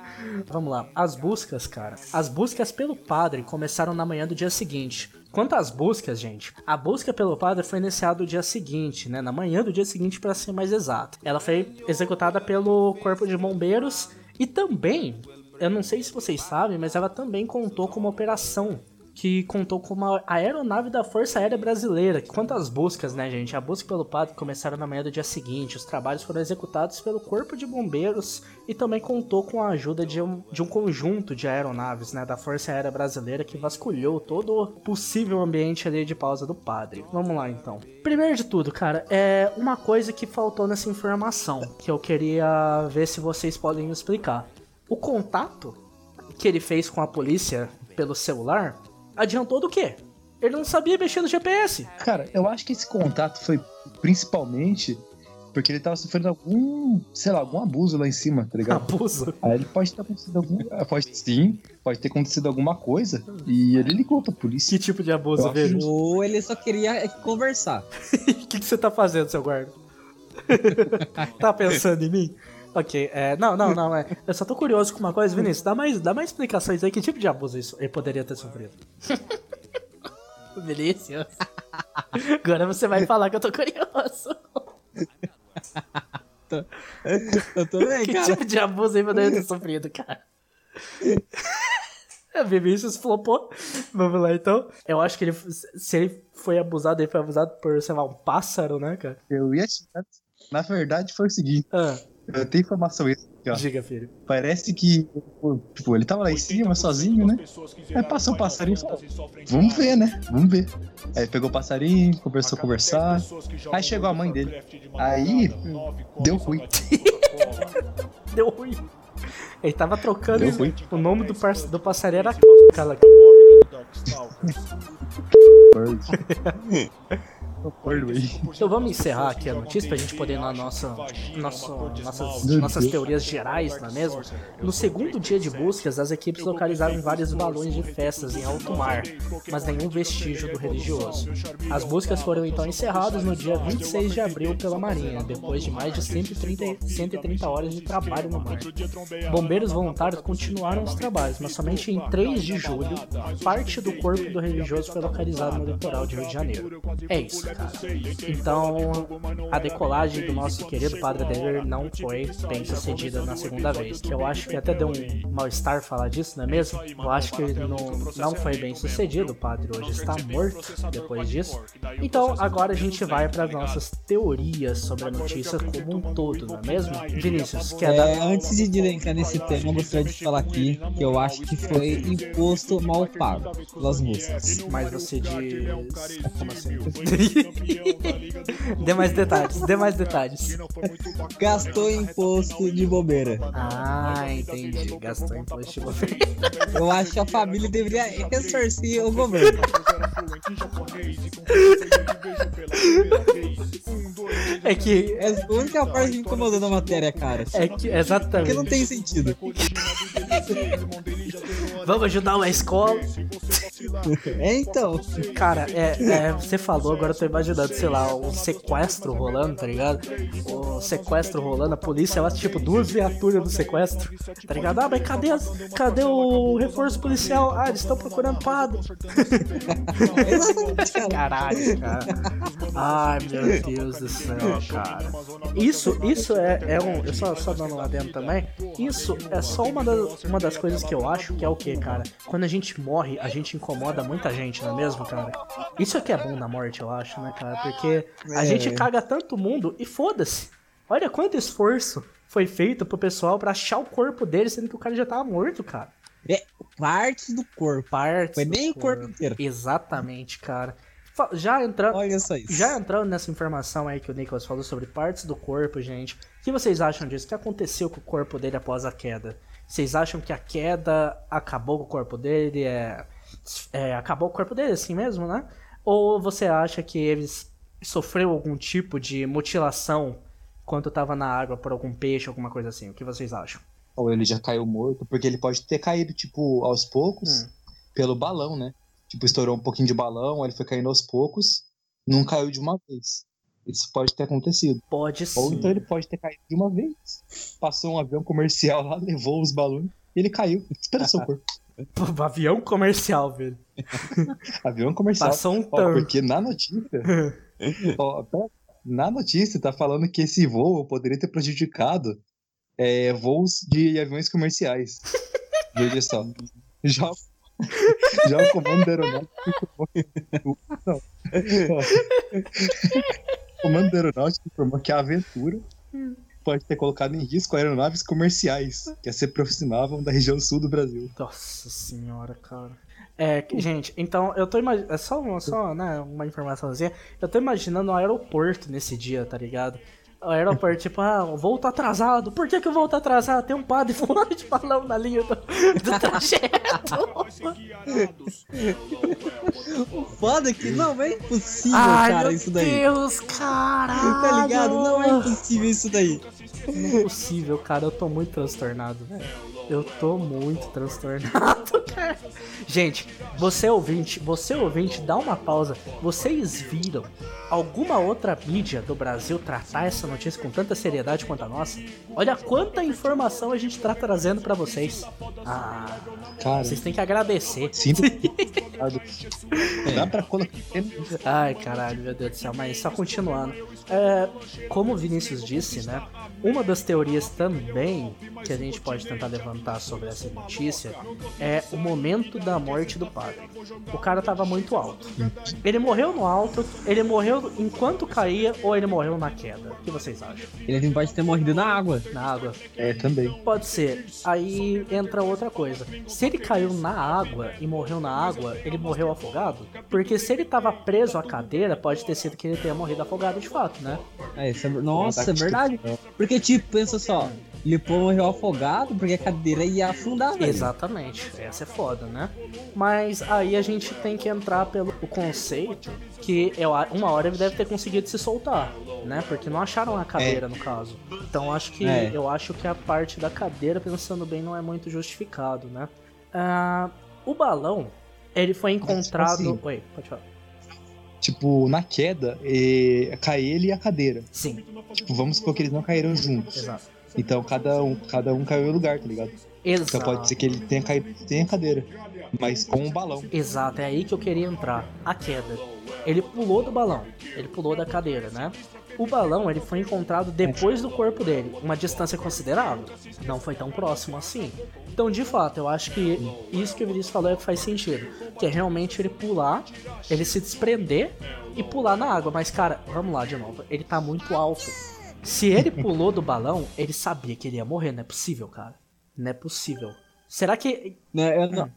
Vamos lá. As buscas, cara. As buscas pelo padre começaram na manhã do dia seguinte. Quanto às buscas, gente, a busca pelo padre foi iniciada no dia seguinte, né? Na manhã do dia seguinte, para ser mais exato. Ela foi executada pelo Corpo de Bombeiros e também, eu não sei se vocês sabem, mas ela também contou com uma operação que contou com uma aeronave da Força Aérea Brasileira. Quanto às buscas, né, gente? A busca pelo padre começaram na manhã do dia seguinte. Os trabalhos foram executados pelo Corpo de Bombeiros e também contou com a ajuda de um, de um conjunto de aeronaves, né, da Força Aérea Brasileira que vasculhou todo o possível ambiente ali de pausa do padre. Vamos lá, então. Primeiro de tudo, cara, é uma coisa que faltou nessa informação que eu queria ver se vocês podem explicar. O contato que ele fez com a polícia pelo celular adiantou do quê? Ele não sabia mexer no GPS. Cara, eu acho que esse contato foi principalmente porque ele tava sofrendo algum, sei lá, algum abuso lá em cima, tá ligado? Abuso. Aí ele pode ter acontecido algum. Pode sim, pode ter acontecido alguma coisa. E ele ligou pra polícia. Que tipo de abuso, acho velho? Ou ele só queria conversar. O que, que você tá fazendo, seu guarda? tá pensando em mim? Ok, é, não, não, não, é. Eu só tô curioso com uma coisa, Vinícius. Dá mais, dá mais explicações aí. Que tipo de abuso isso ele poderia ter sofrido? Vinícius. Agora você vai falar que eu tô curioso. Eu também, Que cara. tipo de abuso ele poderia ter sofrido, cara? Vinícius flopou. Vamos lá, então. Eu acho que ele, se ele foi abusado, ele foi abusado por, sei lá, um pássaro, né, cara? Eu ia. Na verdade, foi o seguinte: Ah, eu tenho informação isso aqui, ó. diga, filho. Parece que, tipo, ele tava lá em cima sozinho, né? Aí passou um passarinho e falou: Vamos ver, né? Vamos ver. Aí pegou o passarinho, começou a conversar. Aí chegou a mãe dele. Aí deu ruim. Deu ruim. Ele tava trocando Deu ruim. o nome do, par- do passarinho era cara. Aí. Então vamos encerrar aqui a notícia pra gente poder ir na nossa, nossa, nossas, nossas teorias gerais, não é mesmo? No segundo dia de buscas, as equipes localizaram vários balões de festas em alto mar, mas nenhum vestígio do religioso. As buscas foram então encerradas no dia 26 de abril pela Marinha, depois de mais de 130, 130 horas de trabalho no mar. Bombeiros voluntários continuaram os trabalhos, mas somente em 3 de julho, parte do corpo do religioso foi localizado no litoral de Rio de Janeiro. É isso, cara. Então, a decolagem do nosso querido Padre Adelir não foi bem sucedida na segunda vez. Que eu acho que até deu um mal-estar falar disso, não é mesmo? Eu acho que ele não, não foi bem sucedido. O padre hoje está morto depois disso. Então, agora a gente vai para as nossas teorias sobre a notícia como um todo, não é mesmo? Vinícius, quer dar. É, antes de entrar nesse tema, eu gostaria de falar aqui que eu acho que foi imposto mal pago pelas músicas. Mas você diz. Como assim? dê mais detalhes, dê mais detalhes. Gastou imposto de bobeira. Ah, entendi. Gastou imposto de governo. Eu acho que a família deveria ressarcir o governo. É que. É a única parte que me incomodou na matéria, cara. É que. Porque Exatamente. não tem sentido. Vamos ajudar uma escola. É então. Cara, é, é, você falou, agora eu tô imaginando, sei lá, um sequestro rolando, tá ligado? O sequestro rolando, a polícia, ela, tipo, duas viaturas do sequestro, tá ligado? Ah, mas cadê, as, cadê o reforço policial? Ah, eles estão procurando padre. Caralho, cara. Ai, meu Deus do céu, cara. Isso, isso é, é um. Eu só, só dando lá dentro também. Isso é só uma das, uma das coisas que eu acho que é o que, cara? Quando a gente morre, a gente incomoda muita gente, não é mesmo, cara? Isso é que é bom na morte, eu acho, né, cara? Porque a É. gente caga tanto mundo e foda-se. Olha quanto esforço foi feito pro pessoal pra achar o corpo dele, sendo que o cara já tava morto, cara. É, partes do corpo. Partes Foi nem o corpo inteiro. Exatamente, cara. Já entrando, Olha só isso. já entrando nessa informação aí que o Nicholas falou sobre partes do corpo, gente. O que vocês acham disso? O que aconteceu com o corpo dele após a queda? Vocês acham que a queda acabou com o corpo dele? É, é, acabou o corpo dele assim mesmo, né? Ou você acha que ele sofreu algum tipo de mutilação quando tava na água por algum peixe, alguma coisa assim? O que vocês acham? Ou ele já caiu morto, porque ele pode ter caído, tipo, aos poucos, Hum. pelo balão, né? Tipo, estourou um pouquinho de balão, ele foi caindo aos poucos, não caiu de uma vez. Isso pode ter acontecido. Pode sim. Ou então ele pode ter caído de uma vez. Passou um avião comercial lá, levou os balões e ele caiu. Despedaçou o corpo. Pô, avião comercial, velho. Avião comercial. Passou um Ó, tanque. porque na notícia. ó, pera- na notícia tá falando que esse voo poderia ter prejudicado é, voos de aviões comerciais. Veja só. Já, já o comando da aeronáutica informou. Não. O comando da aeronáutica informou que a aventura pode ter colocado em risco aeronaves comerciais que se aproximavam da região sul do Brasil. Nossa senhora, cara. É, gente, então eu tô imaginando. É só, uma- só né, uma informaçãozinha. Eu tô imaginando o aeroporto nesse dia, tá ligado? O aeroporto, tipo, ah, o voo tá atrasado. Por que, que o voo tá atrasado? Tem um padre voando de balão na linha do, do trajeto. O foda é que não é impossível, Ai, cara, meu isso daí. Deus, caralho. Tá ligado? Não é impossível isso daí. Não é possível, cara. Eu tô muito transtornado, velho. Eu tô muito transtornado, cara. Gente, você ouvinte, você ouvinte, dá uma pausa. Vocês viram alguma outra mídia do Brasil tratar essa notícia com tanta seriedade quanto a nossa? Olha quanta informação a gente tá trazendo pra vocês. Ah, Cara, vocês têm que agradecer. sinto. Dá pra colocar. Ai, caralho, meu Deus do céu. Mas só continuando. É, como o Vinícius disse, né? Uma das teorias também que a gente pode tentar levantar sobre essa notícia é o momento da morte do padre. O cara tava muito alto. Ele morreu no alto, ele morreu enquanto caía ou ele morreu na queda? O que vocês acham? Ele pode ter morrido na água. Na água? É, também. Pode ser. Aí entra outra coisa. Se ele caiu na água e morreu na água, ele morreu afogado? Porque se ele tava preso à cadeira, pode ter sido que ele tenha morrido afogado de fato, né? É, isso é Nossa, é verdade. Porque, tipo, pensa só. Ele pô, morreu afogado porque a cadeira ia afundar, velho. Exatamente. Essa é foda, né? Mas aí a gente tem que entrar pelo o conceito que eu, uma hora ele deve ter conseguido se soltar, né? Porque não acharam a cadeira no caso. Então acho que É. eu acho que a parte da cadeira, pensando bem, não é muito justificado, né? Ah, o balão, ele foi encontrado. assim, Oi, pode falar. Tipo, na queda, é, cai ele e a cadeira. Sim, Tipo, vamos supor que eles não caíram juntos. exato. Então cada um, cada um caiu um lugar, tá ligado? Exato. Então pode ser que ele tenha caído sem a cadeira, mas com um balão. Exato, é aí que eu queria entrar. A queda. Ele pulou do balão, ele pulou da cadeira, né? O balão ele foi encontrado depois do corpo dele, uma distância considerável. Não foi tão próximo assim. Então, de fato, eu acho que isso que o Vinícius falou é que faz sentido. Que é realmente ele pular, ele se desprender e pular na água. Mas, cara, vamos lá de novo. Ele tá muito alto. Se ele pulou do balão, ele sabia que ele ia morrer. Não é possível, cara. Não é possível. Será que. Né, eu não-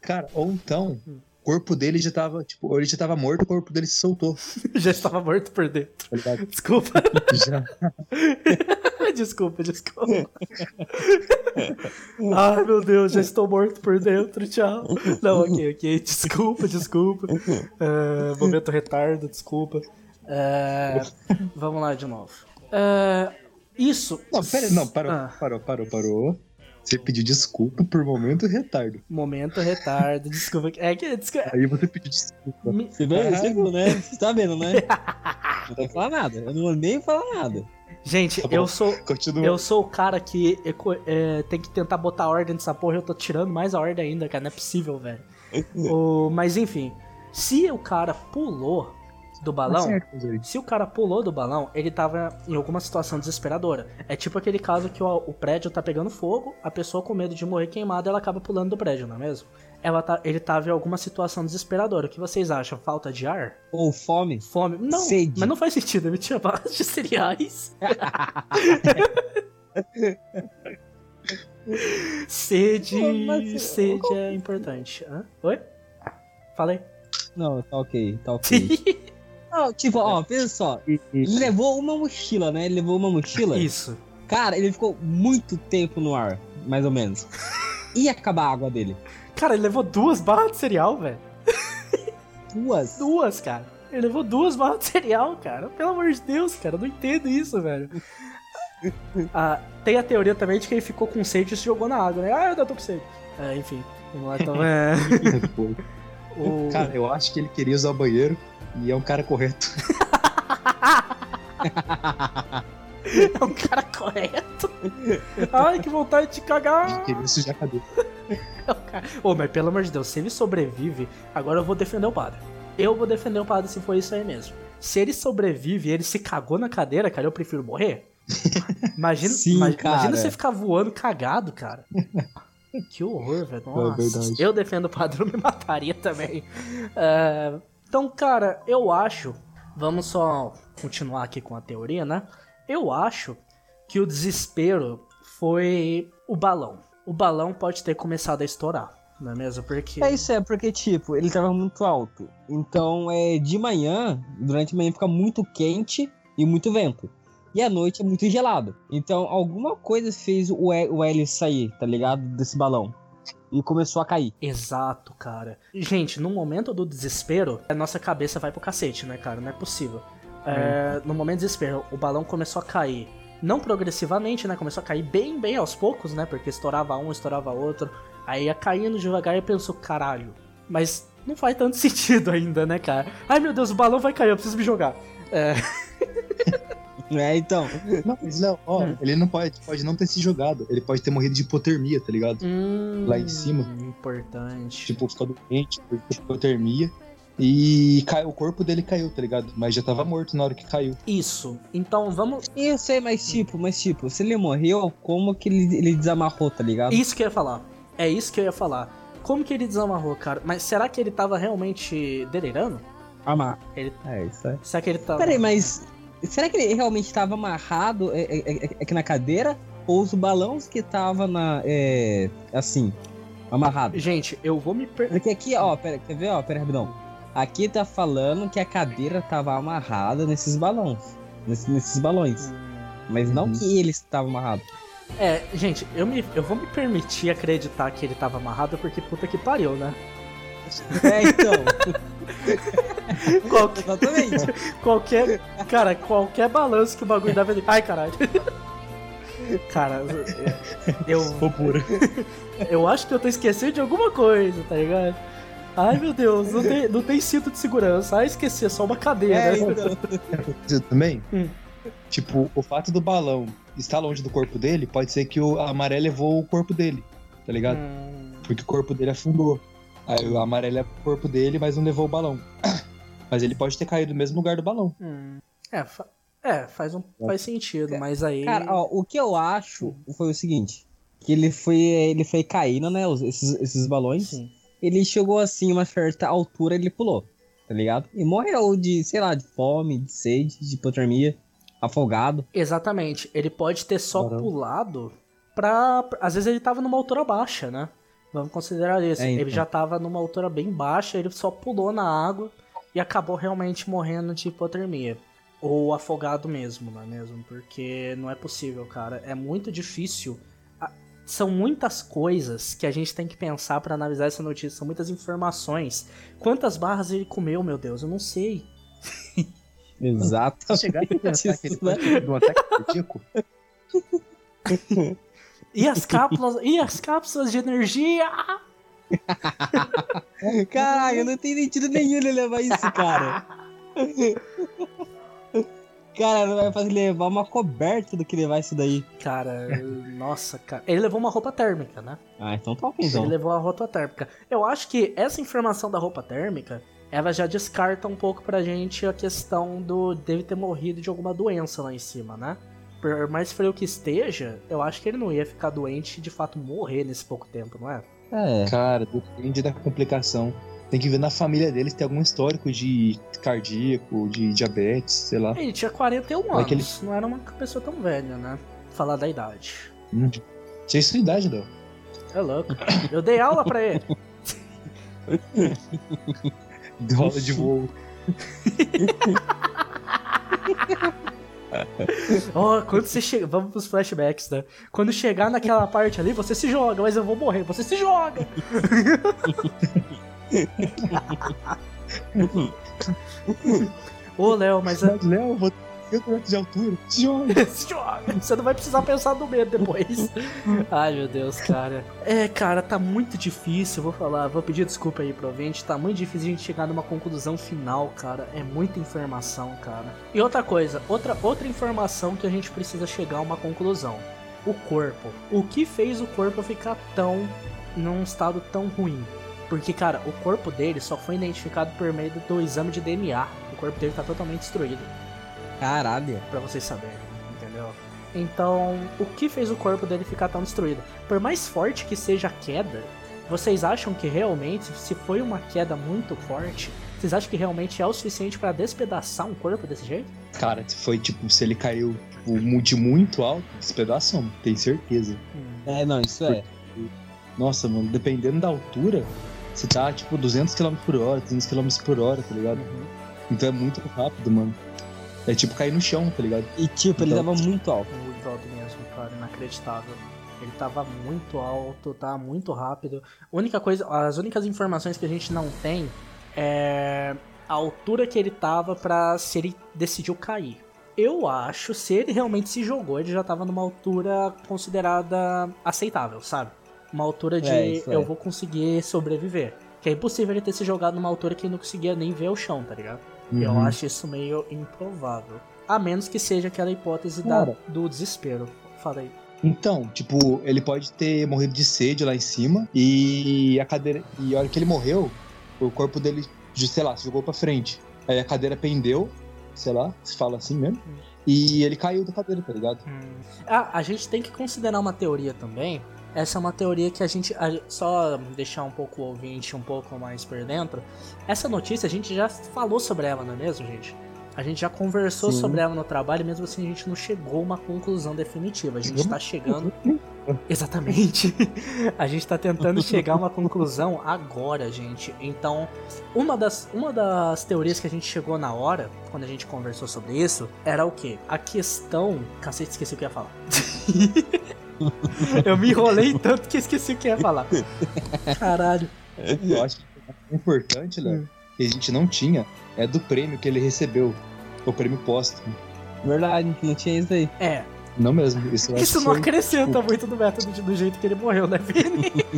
Cara, ou então, o corpo dele já tava, tipo, ele já tava morto, o corpo dele se soltou, Já estava morto por dentro. tá ligado? Desculpa. Já. desculpa, desculpa. Ai, meu Deus, já estou morto por dentro, tchau. Não, ok, ok, desculpa, desculpa. É, momento retardo, desculpa. É, vamos lá de novo. É, isso. Não, pera, não, parou, Ah, parou, parou, parou. Você pediu desculpa por momento retardo. momento retardo, desculpa. É que. Desculpa. Aí você pediu desculpa. Me- Você viu, você viu, né? Você tá vendo, né? Não vou falar nada. Eu não vou nem falar nada. Gente, Tá bom. eu sou. Continua. Eu sou o cara que é, é, tem que tentar botar ordem nessa porra e eu tô tirando mais a ordem ainda, cara. Não é possível, velho. O- mas enfim, se o cara pulou do balão, se o cara pulou do balão, ele tava em alguma situação desesperadora. É tipo aquele caso que o, o prédio tá pegando fogo, a pessoa com medo de morrer queimada, ela acaba pulando do prédio, não é mesmo? Ela tá, ele tava em alguma situação desesperadora. O que vocês acham? Falta de ar? Ou fome. Fome? Não, Sede. mas não faz sentido. Ele tinha barras de cereais. Sede, mas- sede é importante. Hã? Oi? Falei. Não, tá ok, tá ok. Não, tipo, ó, pensa só. Ele levou uma mochila, né? Ele levou uma mochila. Isso. Cara, ele ficou muito tempo no ar, mais ou menos. Ia acabar a água dele. Cara, ele levou duas barras de cereal, velho. Duas. Duas, cara. Ele levou duas barras de cereal, cara. Pelo amor de Deus, cara. Eu não entendo isso, velho. Ah, tem a teoria também de que ele ficou com sede e se jogou na água, né? Ah, eu ainda tô com sede. É, enfim. Vamos lá, então. É. O... Cara, eu acho que ele queria usar o banheiro e é um cara correto. É um cara correto. Ai, que vontade de cagar. Sujar a cabeça. É o cara- Ô, mas pelo amor de Deus, se ele sobrevive, agora eu vou defender o padre. Eu vou defender o padre se for isso aí mesmo. Se ele sobrevive e ele se cagou na cadeira, cara, eu prefiro morrer. Imagina, Sim, ima- cara. imagina você ficar voando cagado, cara. Que horror, velho. Nossa, verdade. eu defendo o padre, eu me mataria também. É, então, cara, eu acho. Vamos só continuar aqui com a teoria, né? Eu acho que o desespero foi o balão. O balão pode ter começado a estourar, não é mesmo? Porque. É isso, é porque, tipo, ele tava muito alto. Então, é de manhã, durante a manhã fica muito quente e muito vento. E à noite é muito gelado. Então, alguma coisa fez o, hélio sair, tá ligado? Desse balão. E começou a cair. Exato, cara. Gente, no momento do desespero, a nossa cabeça vai pro cacete, né, cara? Não é possível. É, no momento do desespero, o balão começou a cair. Não progressivamente, né? Começou a cair bem, bem aos poucos, né? Porque estourava um, estourava outro. Aí ia caindo devagar e pensou, caralho. Mas não faz tanto sentido ainda, né, cara? Ai meu Deus, o balão vai cair, eu preciso me jogar. É, É, então. Não, mas não, ó, Hum. ele não pode, pode não ter se jogado. Ele pode ter morrido de hipotermia, tá ligado? hum, Lá em cima. Importante. Tipo, ficou doente, hipotermia. E caiu, o corpo dele caiu, tá ligado? Mas já tava morto na hora que caiu. Isso. Então vamos. Eu sei, mas tipo, mas tipo, se ele morreu, como que ele, ele desamarrou, tá ligado? Isso que eu ia falar. É isso que eu ia falar. Como que ele desamarrou, cara? Mas será que ele tava realmente delirando? Amar. Ele- É, isso aí. Será que ele tava. Peraí, mas será que ele realmente estava amarrado é, é, é, aqui na cadeira? Ou os balões que tava na. É, assim, amarrado? Gente, eu vou me per... Porque aqui, ó, pera, quer ver, ó, pera rapidão. Aqui tá falando que a cadeira tava amarrada nesses balões. Nesse- nesses balões. Mas não Uhum. que ele estava amarrado. É, gente, eu, me, eu vou me permitir acreditar que ele tava amarrado porque puta que pariu, né? É, então. Qualquer, exatamente. qualquer. Cara, qualquer balanço que o bagulho dava. ele- Ai, caralho. Cara, eu. Ficou pura. Eu acho que eu tô esquecendo de alguma coisa, tá ligado? Ai meu Deus, não tem, não tem cinto de segurança. Ah, esqueci, é só uma cadeira. É, né? então. Também? Hum. Tipo, o fato do balão estar longe do corpo dele, pode ser que o, a maré levou o corpo dele, tá ligado? Hum, Porque o corpo dele afundou. Aí a maré leva o corpo dele, mas não levou o balão. Mas ele pode ter caído no mesmo lugar do balão. hum. É, fa- é, faz, um, faz sentido, mas aí. Cara, ó, o que eu acho foi o seguinte. Que ele foi, ele foi caindo, né? os- Esses, esses balões. Sim. Ele chegou assim, uma certa altura, ele pulou. Tá ligado? E morreu de, sei lá, de fome, de sede, de hipotermia, afogado. Exatamente. Ele pode ter só Caramba. pulado pra- Às vezes ele tava numa altura baixa, né? Vamos considerar isso. É, então. Ele já tava numa altura bem baixa, ele só pulou na água e acabou realmente morrendo de hipotermia. Ou afogado mesmo, não é mesmo? Porque não é possível, cara. É muito difícil. A- São muitas coisas que a gente tem que pensar pra analisar essa notícia. São muitas informações. Quantas barras ele comeu, meu Deus? Eu não sei. Exato. Chegar a pensar que ele pode ter um ataque cardíaco, E as cápsulas, e as cápsulas de energia? Caralho, não tem sentido nenhum ele levar isso, cara. Cara, não vai fazer levar uma coberta do que levar isso daí. Cara, nossa, cara. Ele levou uma roupa térmica, né? Ah, então tá ok, Ele então. levou a roupa térmica. Eu acho que essa informação da roupa térmica, ela já descarta um pouco pra gente a questão do deve ter morrido de alguma doença lá em cima, né? Por mais frio que esteja, eu acho que ele não ia ficar doente e de fato morrer nesse pouco tempo, não é? É. cara, depende da complicação. Tem que ver na família dele se tem algum histórico de cardíaco, de diabetes, sei lá. Ele tinha 41 Vai anos, que ele- não era uma pessoa tão velha, né? Falar da idade. Hum. Tinha sua idade, Léo. É louco. Eu dei aula pra ele. Rola de voo. Ó, quando você chega. Vamos pros flashbacks, né? Quando chegar naquela parte ali, você se joga, mas eu vou morrer. Você se joga! Ô, Léo, mas a- Léo, vou ter um metro de altura. Se joga. se joga. Você não vai precisar pensar no medo depois. Ai, meu Deus, cara. É, cara, tá muito difícil. Vou falar, vou pedir desculpa aí pro ouvinte. Tá muito difícil a gente chegar numa conclusão final, cara. É muita informação, cara. E outra coisa, outra, outra informação que a gente precisa chegar a uma conclusão. O corpo. O que fez o corpo ficar tão. num estado tão ruim? Porque, cara, o corpo dele só foi identificado por meio do exame de DNA. O corpo dele tá totalmente destruído Caralho. Pra vocês saberem, entendeu? Então, o que fez o corpo dele ficar tão destruído? Por mais forte que seja a queda, vocês acham que realmente, se foi uma queda muito forte, vocês acham que realmente é o suficiente pra despedaçar um corpo desse jeito? Cara, se foi tipo, se ele caiu tipo, de muito alto, despedaçou, tenho certeza. É, não, isso é. Nossa, mano, dependendo da altura, você tá tipo 200 km por hora, 300 km por hora, tá ligado? Então é muito rápido, mano. É tipo cair no chão, tá ligado? E tipo, ele Então- tava muito alto. Muito alto mesmo, cara, inacreditável. Ele tava muito alto, tá muito rápido. A única coisa, as únicas informações que a gente não tem é a altura que ele tava pra se ele decidiu cair. Eu acho, se ele realmente se jogou, ele já tava numa altura considerada aceitável, sabe? Uma altura de É, isso é. eu vou conseguir sobreviver. Que é impossível ele ter se jogado numa altura que ele não conseguia nem ver o chão, tá ligado? Eu Uhum. acho isso meio improvável. A menos que seja aquela hipótese da, do desespero. Fala aí. Então, tipo, ele pode ter morrido de sede lá em cima e a cadeira. E a hora que ele morreu, o corpo dele, de- sei lá, se jogou pra frente. Aí a cadeira pendeu, sei lá, se fala assim mesmo. E ele caiu da cadeira, tá ligado? Ah, a gente tem que considerar uma teoria também. Essa é uma teoria que a gente. a- só deixar um pouco o ouvinte um pouco mais por dentro. Essa notícia a gente já falou sobre ela, não é mesmo, gente? A gente já conversou Sim. sobre ela no trabalho, mesmo assim a gente não chegou a uma conclusão definitiva. A gente tá chegando. Exatamente. A gente tá tentando chegar a uma conclusão agora, gente. Então, uma das, uma das teorias que a gente chegou na hora, quando a gente conversou sobre isso, era o quê? A questão. Cacete, esqueci o que eu ia falar. eu me enrolei tanto que esqueci o que ia falar. Caralho. Eu acho que o importante, Léo, que a gente não tinha, é do prêmio que ele recebeu. O prêmio póstumo. Verdade, não tinha isso aí. É, Não mesmo. Isso, isso não acrescenta muito do método do jeito que ele morreu, né, Vini?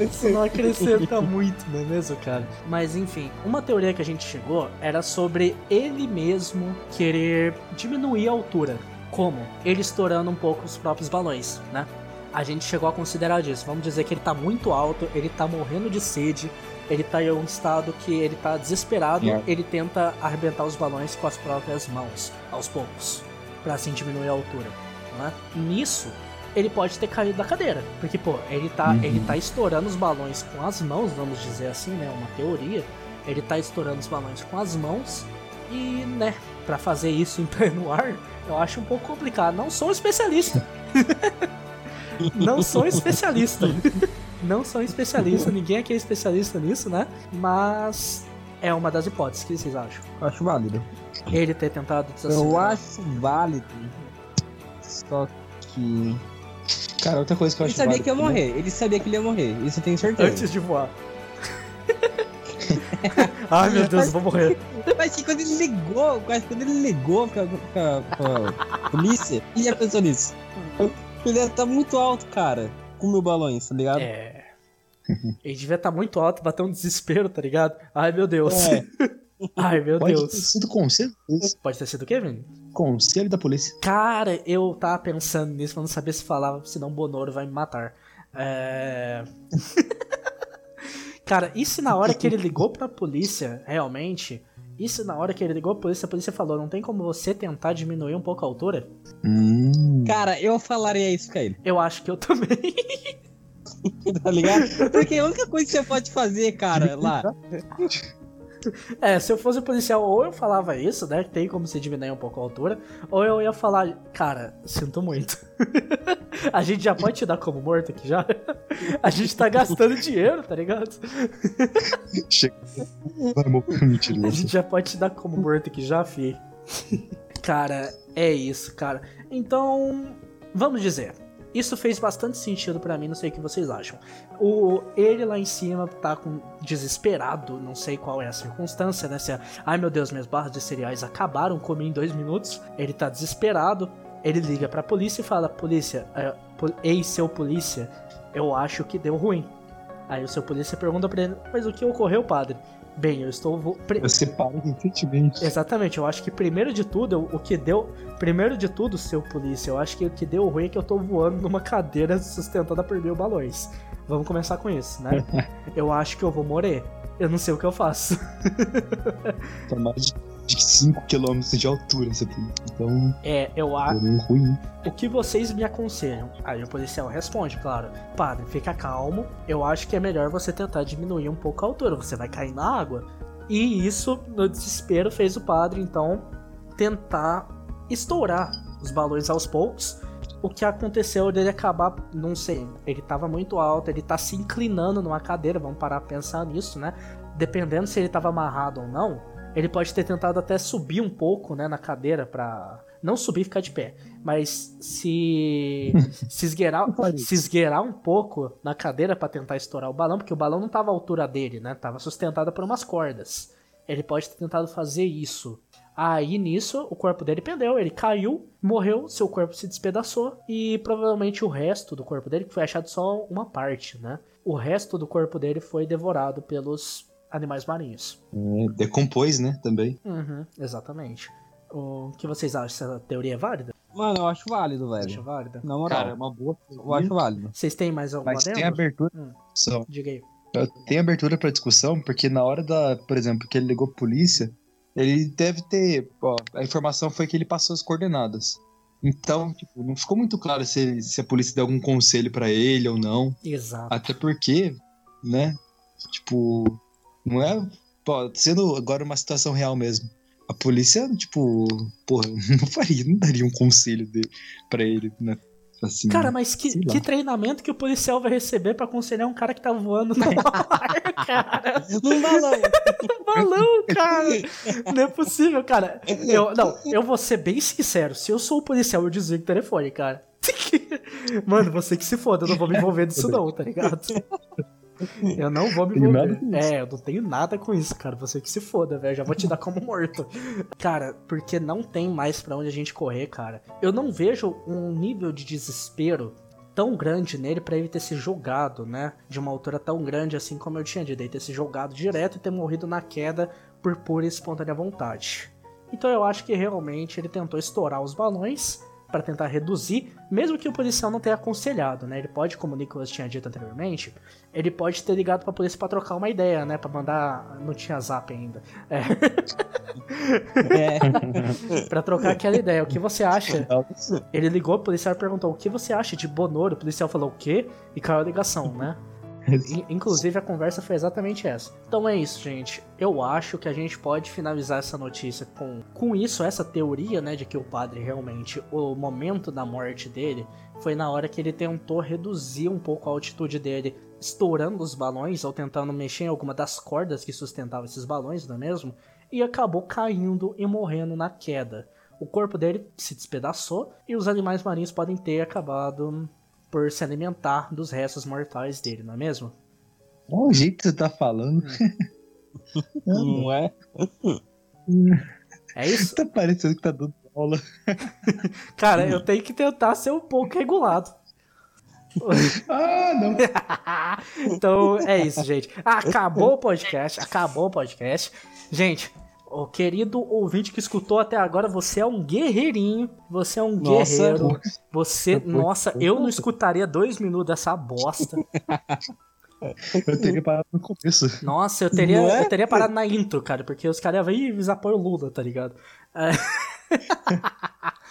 Isso não acrescenta muito, não é mesmo, cara? Mas enfim, uma teoria que a gente chegou era sobre ele mesmo querer diminuir a altura. Como? Ele estourando um pouco os próprios balões, né? A gente chegou a considerar disso. Vamos dizer que ele tá muito alto, ele tá morrendo de sede, ele tá em um estado que ele tá desesperado, É. ele tenta arrebentar os balões com as próprias mãos, aos poucos, pra assim diminuir a altura. Né? Nisso, ele pode ter caído da cadeira, porque pô, ele tá, Uhum. ele tá estourando os balões com as mãos, vamos dizer assim, né? Uma teoria. Ele tá estourando os balões com as mãos e, né, pra fazer isso em pleno ar, eu acho um pouco complicado. Não sou um especialista. Não sou um especialista. Não sou um especialista, ninguém aqui é especialista nisso, né? Mas é uma das hipóteses. O que vocês acham? Acho válido. Ele ter tentado desacelerar. Eu acho válido. Só que. Cara, outra coisa que eu Ele acho sabia válido que ia morrer. Ele sabia que ele ia morrer. Isso eu tenho certeza. Antes de voar. Ai meu Deus, eu vou morrer. Mas que quando ele ligou, quase quando ele ligou pra, pra, pra polícia, ele já pensou nisso. Ele ia tá muito alto, cara. Com mil balões, tá ligado? É. Ele devia estar muito alto, bater um desespero, tá ligado? Ai meu Deus. É. Ai meu Pode ter Deus. sido conselho, da polícia. Pode ter sido o quê, Vini? Conselho da polícia. Cara, eu tava pensando nisso, mas não sabia se falava, senão o Bonoro vai me matar. É. Cara, e se na hora que ele ligou pra polícia, realmente? E se na hora que ele ligou pra polícia, a polícia falou: não tem como você tentar diminuir um pouco a altura? Hum. Cara, eu falaria isso pra ele, Eu acho que eu também. tá ligado? Porque a única coisa que você pode fazer, cara, lá. É, se eu fosse policial, ou eu falava isso, né? Tem como se diminuir um pouco a altura, ou eu ia falar, cara, sinto muito. a gente já pode te dar como morto aqui já? A gente tá gastando dinheiro, tá ligado? Chega. A gente já pode te dar como morto aqui já, fi. Cara, é isso, cara. Então, vamos dizer. Isso fez bastante sentido pra mim, não sei o que vocês acham. O ele lá em cima tá com desesperado, não sei qual é a circunstância, né? Se é, ai meu Deus, minhas barras de cereais acabaram, comi em dois minutos. Ele tá desesperado. Ele liga pra polícia e fala: Polícia, é, ei, seu polícia, eu acho que deu ruim. Aí o seu polícia pergunta pra ele: Mas o que ocorreu, padre? Bem, eu estou. vo- pre- Eu separo recentemente. Exatamente, eu acho que primeiro de tudo, o que deu. Primeiro de tudo, seu polícia, eu acho que o que deu ruim é que eu tô voando numa cadeira sustentada por mil balões. Vamos começar com isso, né? eu acho que eu vou morrer. Eu não sei o que eu faço. Tá mais de 5 km de altura essa aqui. Então, É, eu é acho. meio ruim. O que vocês me aconselham? Aí o policial responde, claro. Padre, fica calmo. Eu acho que é melhor você tentar diminuir um pouco a altura. Você vai cair na água. E isso, no desespero, fez o padre, então, tentar estourar os balões aos poucos. O que aconteceu dele acabar, não sei, ele tava muito alto, ele tá se inclinando numa cadeira, vamos parar pra pensar nisso, né? Dependendo se ele tava amarrado ou não, ele pode ter tentado até subir um pouco, né, na cadeira pra. Não subir e ficar de pé, mas se. se esgueirar, se esgueirar um pouco na cadeira pra tentar estourar o balão, porque o balão não tava à altura dele, né? Tava sustentado por umas cordas. Ele pode ter tentado fazer isso. Aí nisso, o corpo dele pendeu, ele caiu, morreu, seu corpo se despedaçou e provavelmente o resto do corpo dele, que foi achado só uma parte, né? O resto do corpo dele foi devorado pelos animais marinhos. É, decompôs, né? Também. Uhum, exatamente. O que vocês acham? Essa teoria é válida? Mano, eu acho válido, velho. válida? Na moral, Cara, é uma boa. eu acho válido. Vocês têm mais alguma Mas tem abertura Hum. pra discussão. Diga aí. Tem abertura pra discussão, porque na hora da, por exemplo, que ele ligou polícia, ele deve ter. Ó, a informação foi que ele passou as coordenadas. Então, tipo, não ficou muito claro se, se a polícia deu algum conselho pra ele ou não. Exato. Até porque, né? Tipo, não é. Pô, sendo agora uma situação real mesmo. A polícia, tipo, porra, não faria, não daria um conselho de, pra ele, né? Assim, Cara, mas que, que treinamento que o policial vai receber pra aconselhar um cara que tá voando no ar, cara? Num balão. balão, cara. Não é possível, cara. Eu, não, eu vou ser bem sincero. Se eu sou o policial, eu desligo o telefone, cara. Mano, você que se foda, eu não vou me envolver nisso não, tá ligado? Eu não vou me envolver. É, eu não tenho nada com isso, cara. Você que se foda, velho. Já vou te dar como morto. Cara, porque não tem mais pra onde a gente correr, cara. Eu não vejo um nível de desespero tão grande nele pra ele ter se jogado, né? De uma altura tão grande assim como eu tinha dito. Ele ter se jogado direto e ter morrido na queda por pura e espontânea vontade. Então eu acho que realmente ele tentou estourar os balões pra tentar reduzir, mesmo que o policial não tenha aconselhado, né? Ele pode, como o Nicholas tinha dito anteriormente, ele pode ter ligado pra polícia pra trocar uma ideia, né? Pra mandar. Não tinha zap ainda. É, É. pra trocar aquela ideia. O que você acha? Ele ligou, o policial perguntou: o que você acha de Bonoro? O policial falou o quê? E caiu a ligação, né? In- Inclusive a conversa foi exatamente essa. Então é isso, gente. Eu acho que a gente pode finalizar essa notícia com, com isso, essa teoria, né, de que o padre realmente, o momento da morte dele foi na hora que ele tentou reduzir um pouco a altitude dele, estourando os balões ou tentando mexer em alguma das cordas que sustentavam esses balões, não é mesmo? E acabou caindo e morrendo na queda. O corpo dele se despedaçou e os animais marinhos podem ter acabado por se alimentar dos restos mortais dele, não é mesmo? Olha o jeito que você tá falando. Não é? É isso? Tá parecendo que tá dando aula. Cara, eu tenho que tentar ser um pouco regulado. Ah, não. então é isso, gente. Acabou o podcast. Acabou o podcast. Gente, o querido ouvinte que escutou até agora, você é um guerreirinho. Você é um Nossa. guerreiro. Você, nossa, eu não escutaria dois minutos dessa bosta. Eu teria parado no começo. Nossa, eu teria, é? eu teria parado na intro, cara, porque os caras iam, eles apoiam o Lula, tá ligado? É.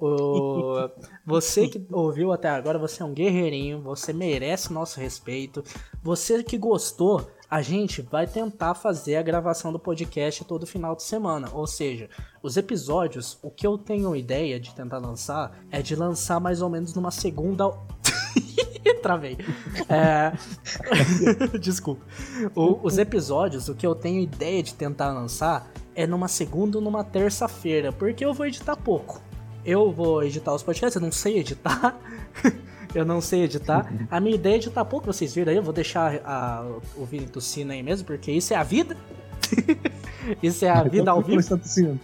O... Você que ouviu até agora, você é um guerreirinho, você merece nosso respeito. Você que gostou, a gente vai tentar fazer a gravação do podcast todo final de semana. Ou seja, os episódios, o que eu tenho ideia de tentar lançar é de lançar mais ou menos numa segunda. Travei. É... Desculpa. O- os episódios, o que eu tenho ideia de tentar lançar é numa segunda ou numa terça-feira, porque eu vou editar pouco. Eu vou editar os podcasts, eu não sei editar. eu não sei editar. A minha ideia é editar pouco, vocês viram aí. Eu vou deixar a- o Vini tossindo aí mesmo, porque isso é a vida. isso é a vida ao vivo.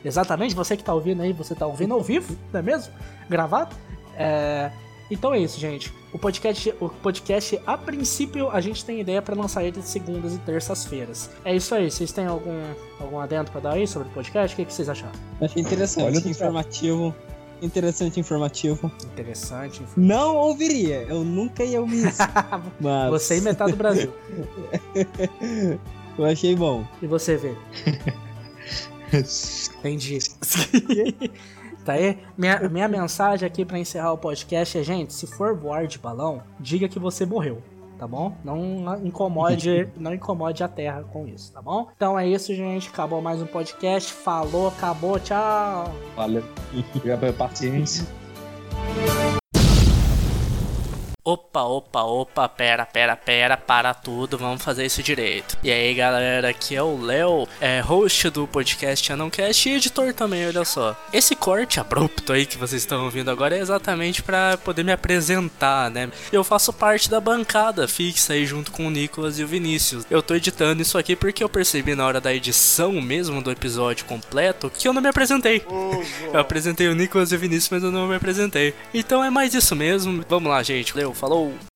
Exatamente, você que tá ouvindo aí, você tá ouvindo ao vivo, não é mesmo? Gravado? É, Então é isso, gente. O podcast, o podcast, a princípio, a gente tem ideia pra lançar ele de segundas e terças-feiras. É isso aí. Vocês têm algum, algum adendo pra dar aí sobre o podcast? O que, que vocês acharam? Achei interessante, Olha do informativo. Interessante, informativo. Interessante. inf- Não ouviria, eu nunca ia ouvir isso. Mas Você e metade do Brasil. eu achei bom. E você vê? Entendi. tá aí? Minha, minha mensagem aqui pra encerrar o podcast é, gente, se for voar de balão, diga que você morreu. Tá bom? Não incomode, não incomode a Terra com isso, tá bom? Então é isso, gente. Acabou mais um podcast. Falou, acabou, tchau. Valeu. Obrigado pela paciência. Opa, opa, opa, pera, pera, pera, para tudo, vamos fazer isso direito. E aí, galera, aqui é o Léo, é host do podcast Anoncast e editor também, olha só. Esse corte abrupto aí que vocês estão ouvindo agora é exatamente pra poder me apresentar, né? Eu faço parte da bancada fixa aí junto com o Nicolas e o Vinícius. Eu tô editando isso aqui porque eu percebi na hora da edição mesmo do episódio completo que eu não me apresentei. Eu apresentei o Nicolas e o Vinícius, mas eu não me apresentei. Então é mais isso mesmo. Vamos lá, gente. Valeu, falou!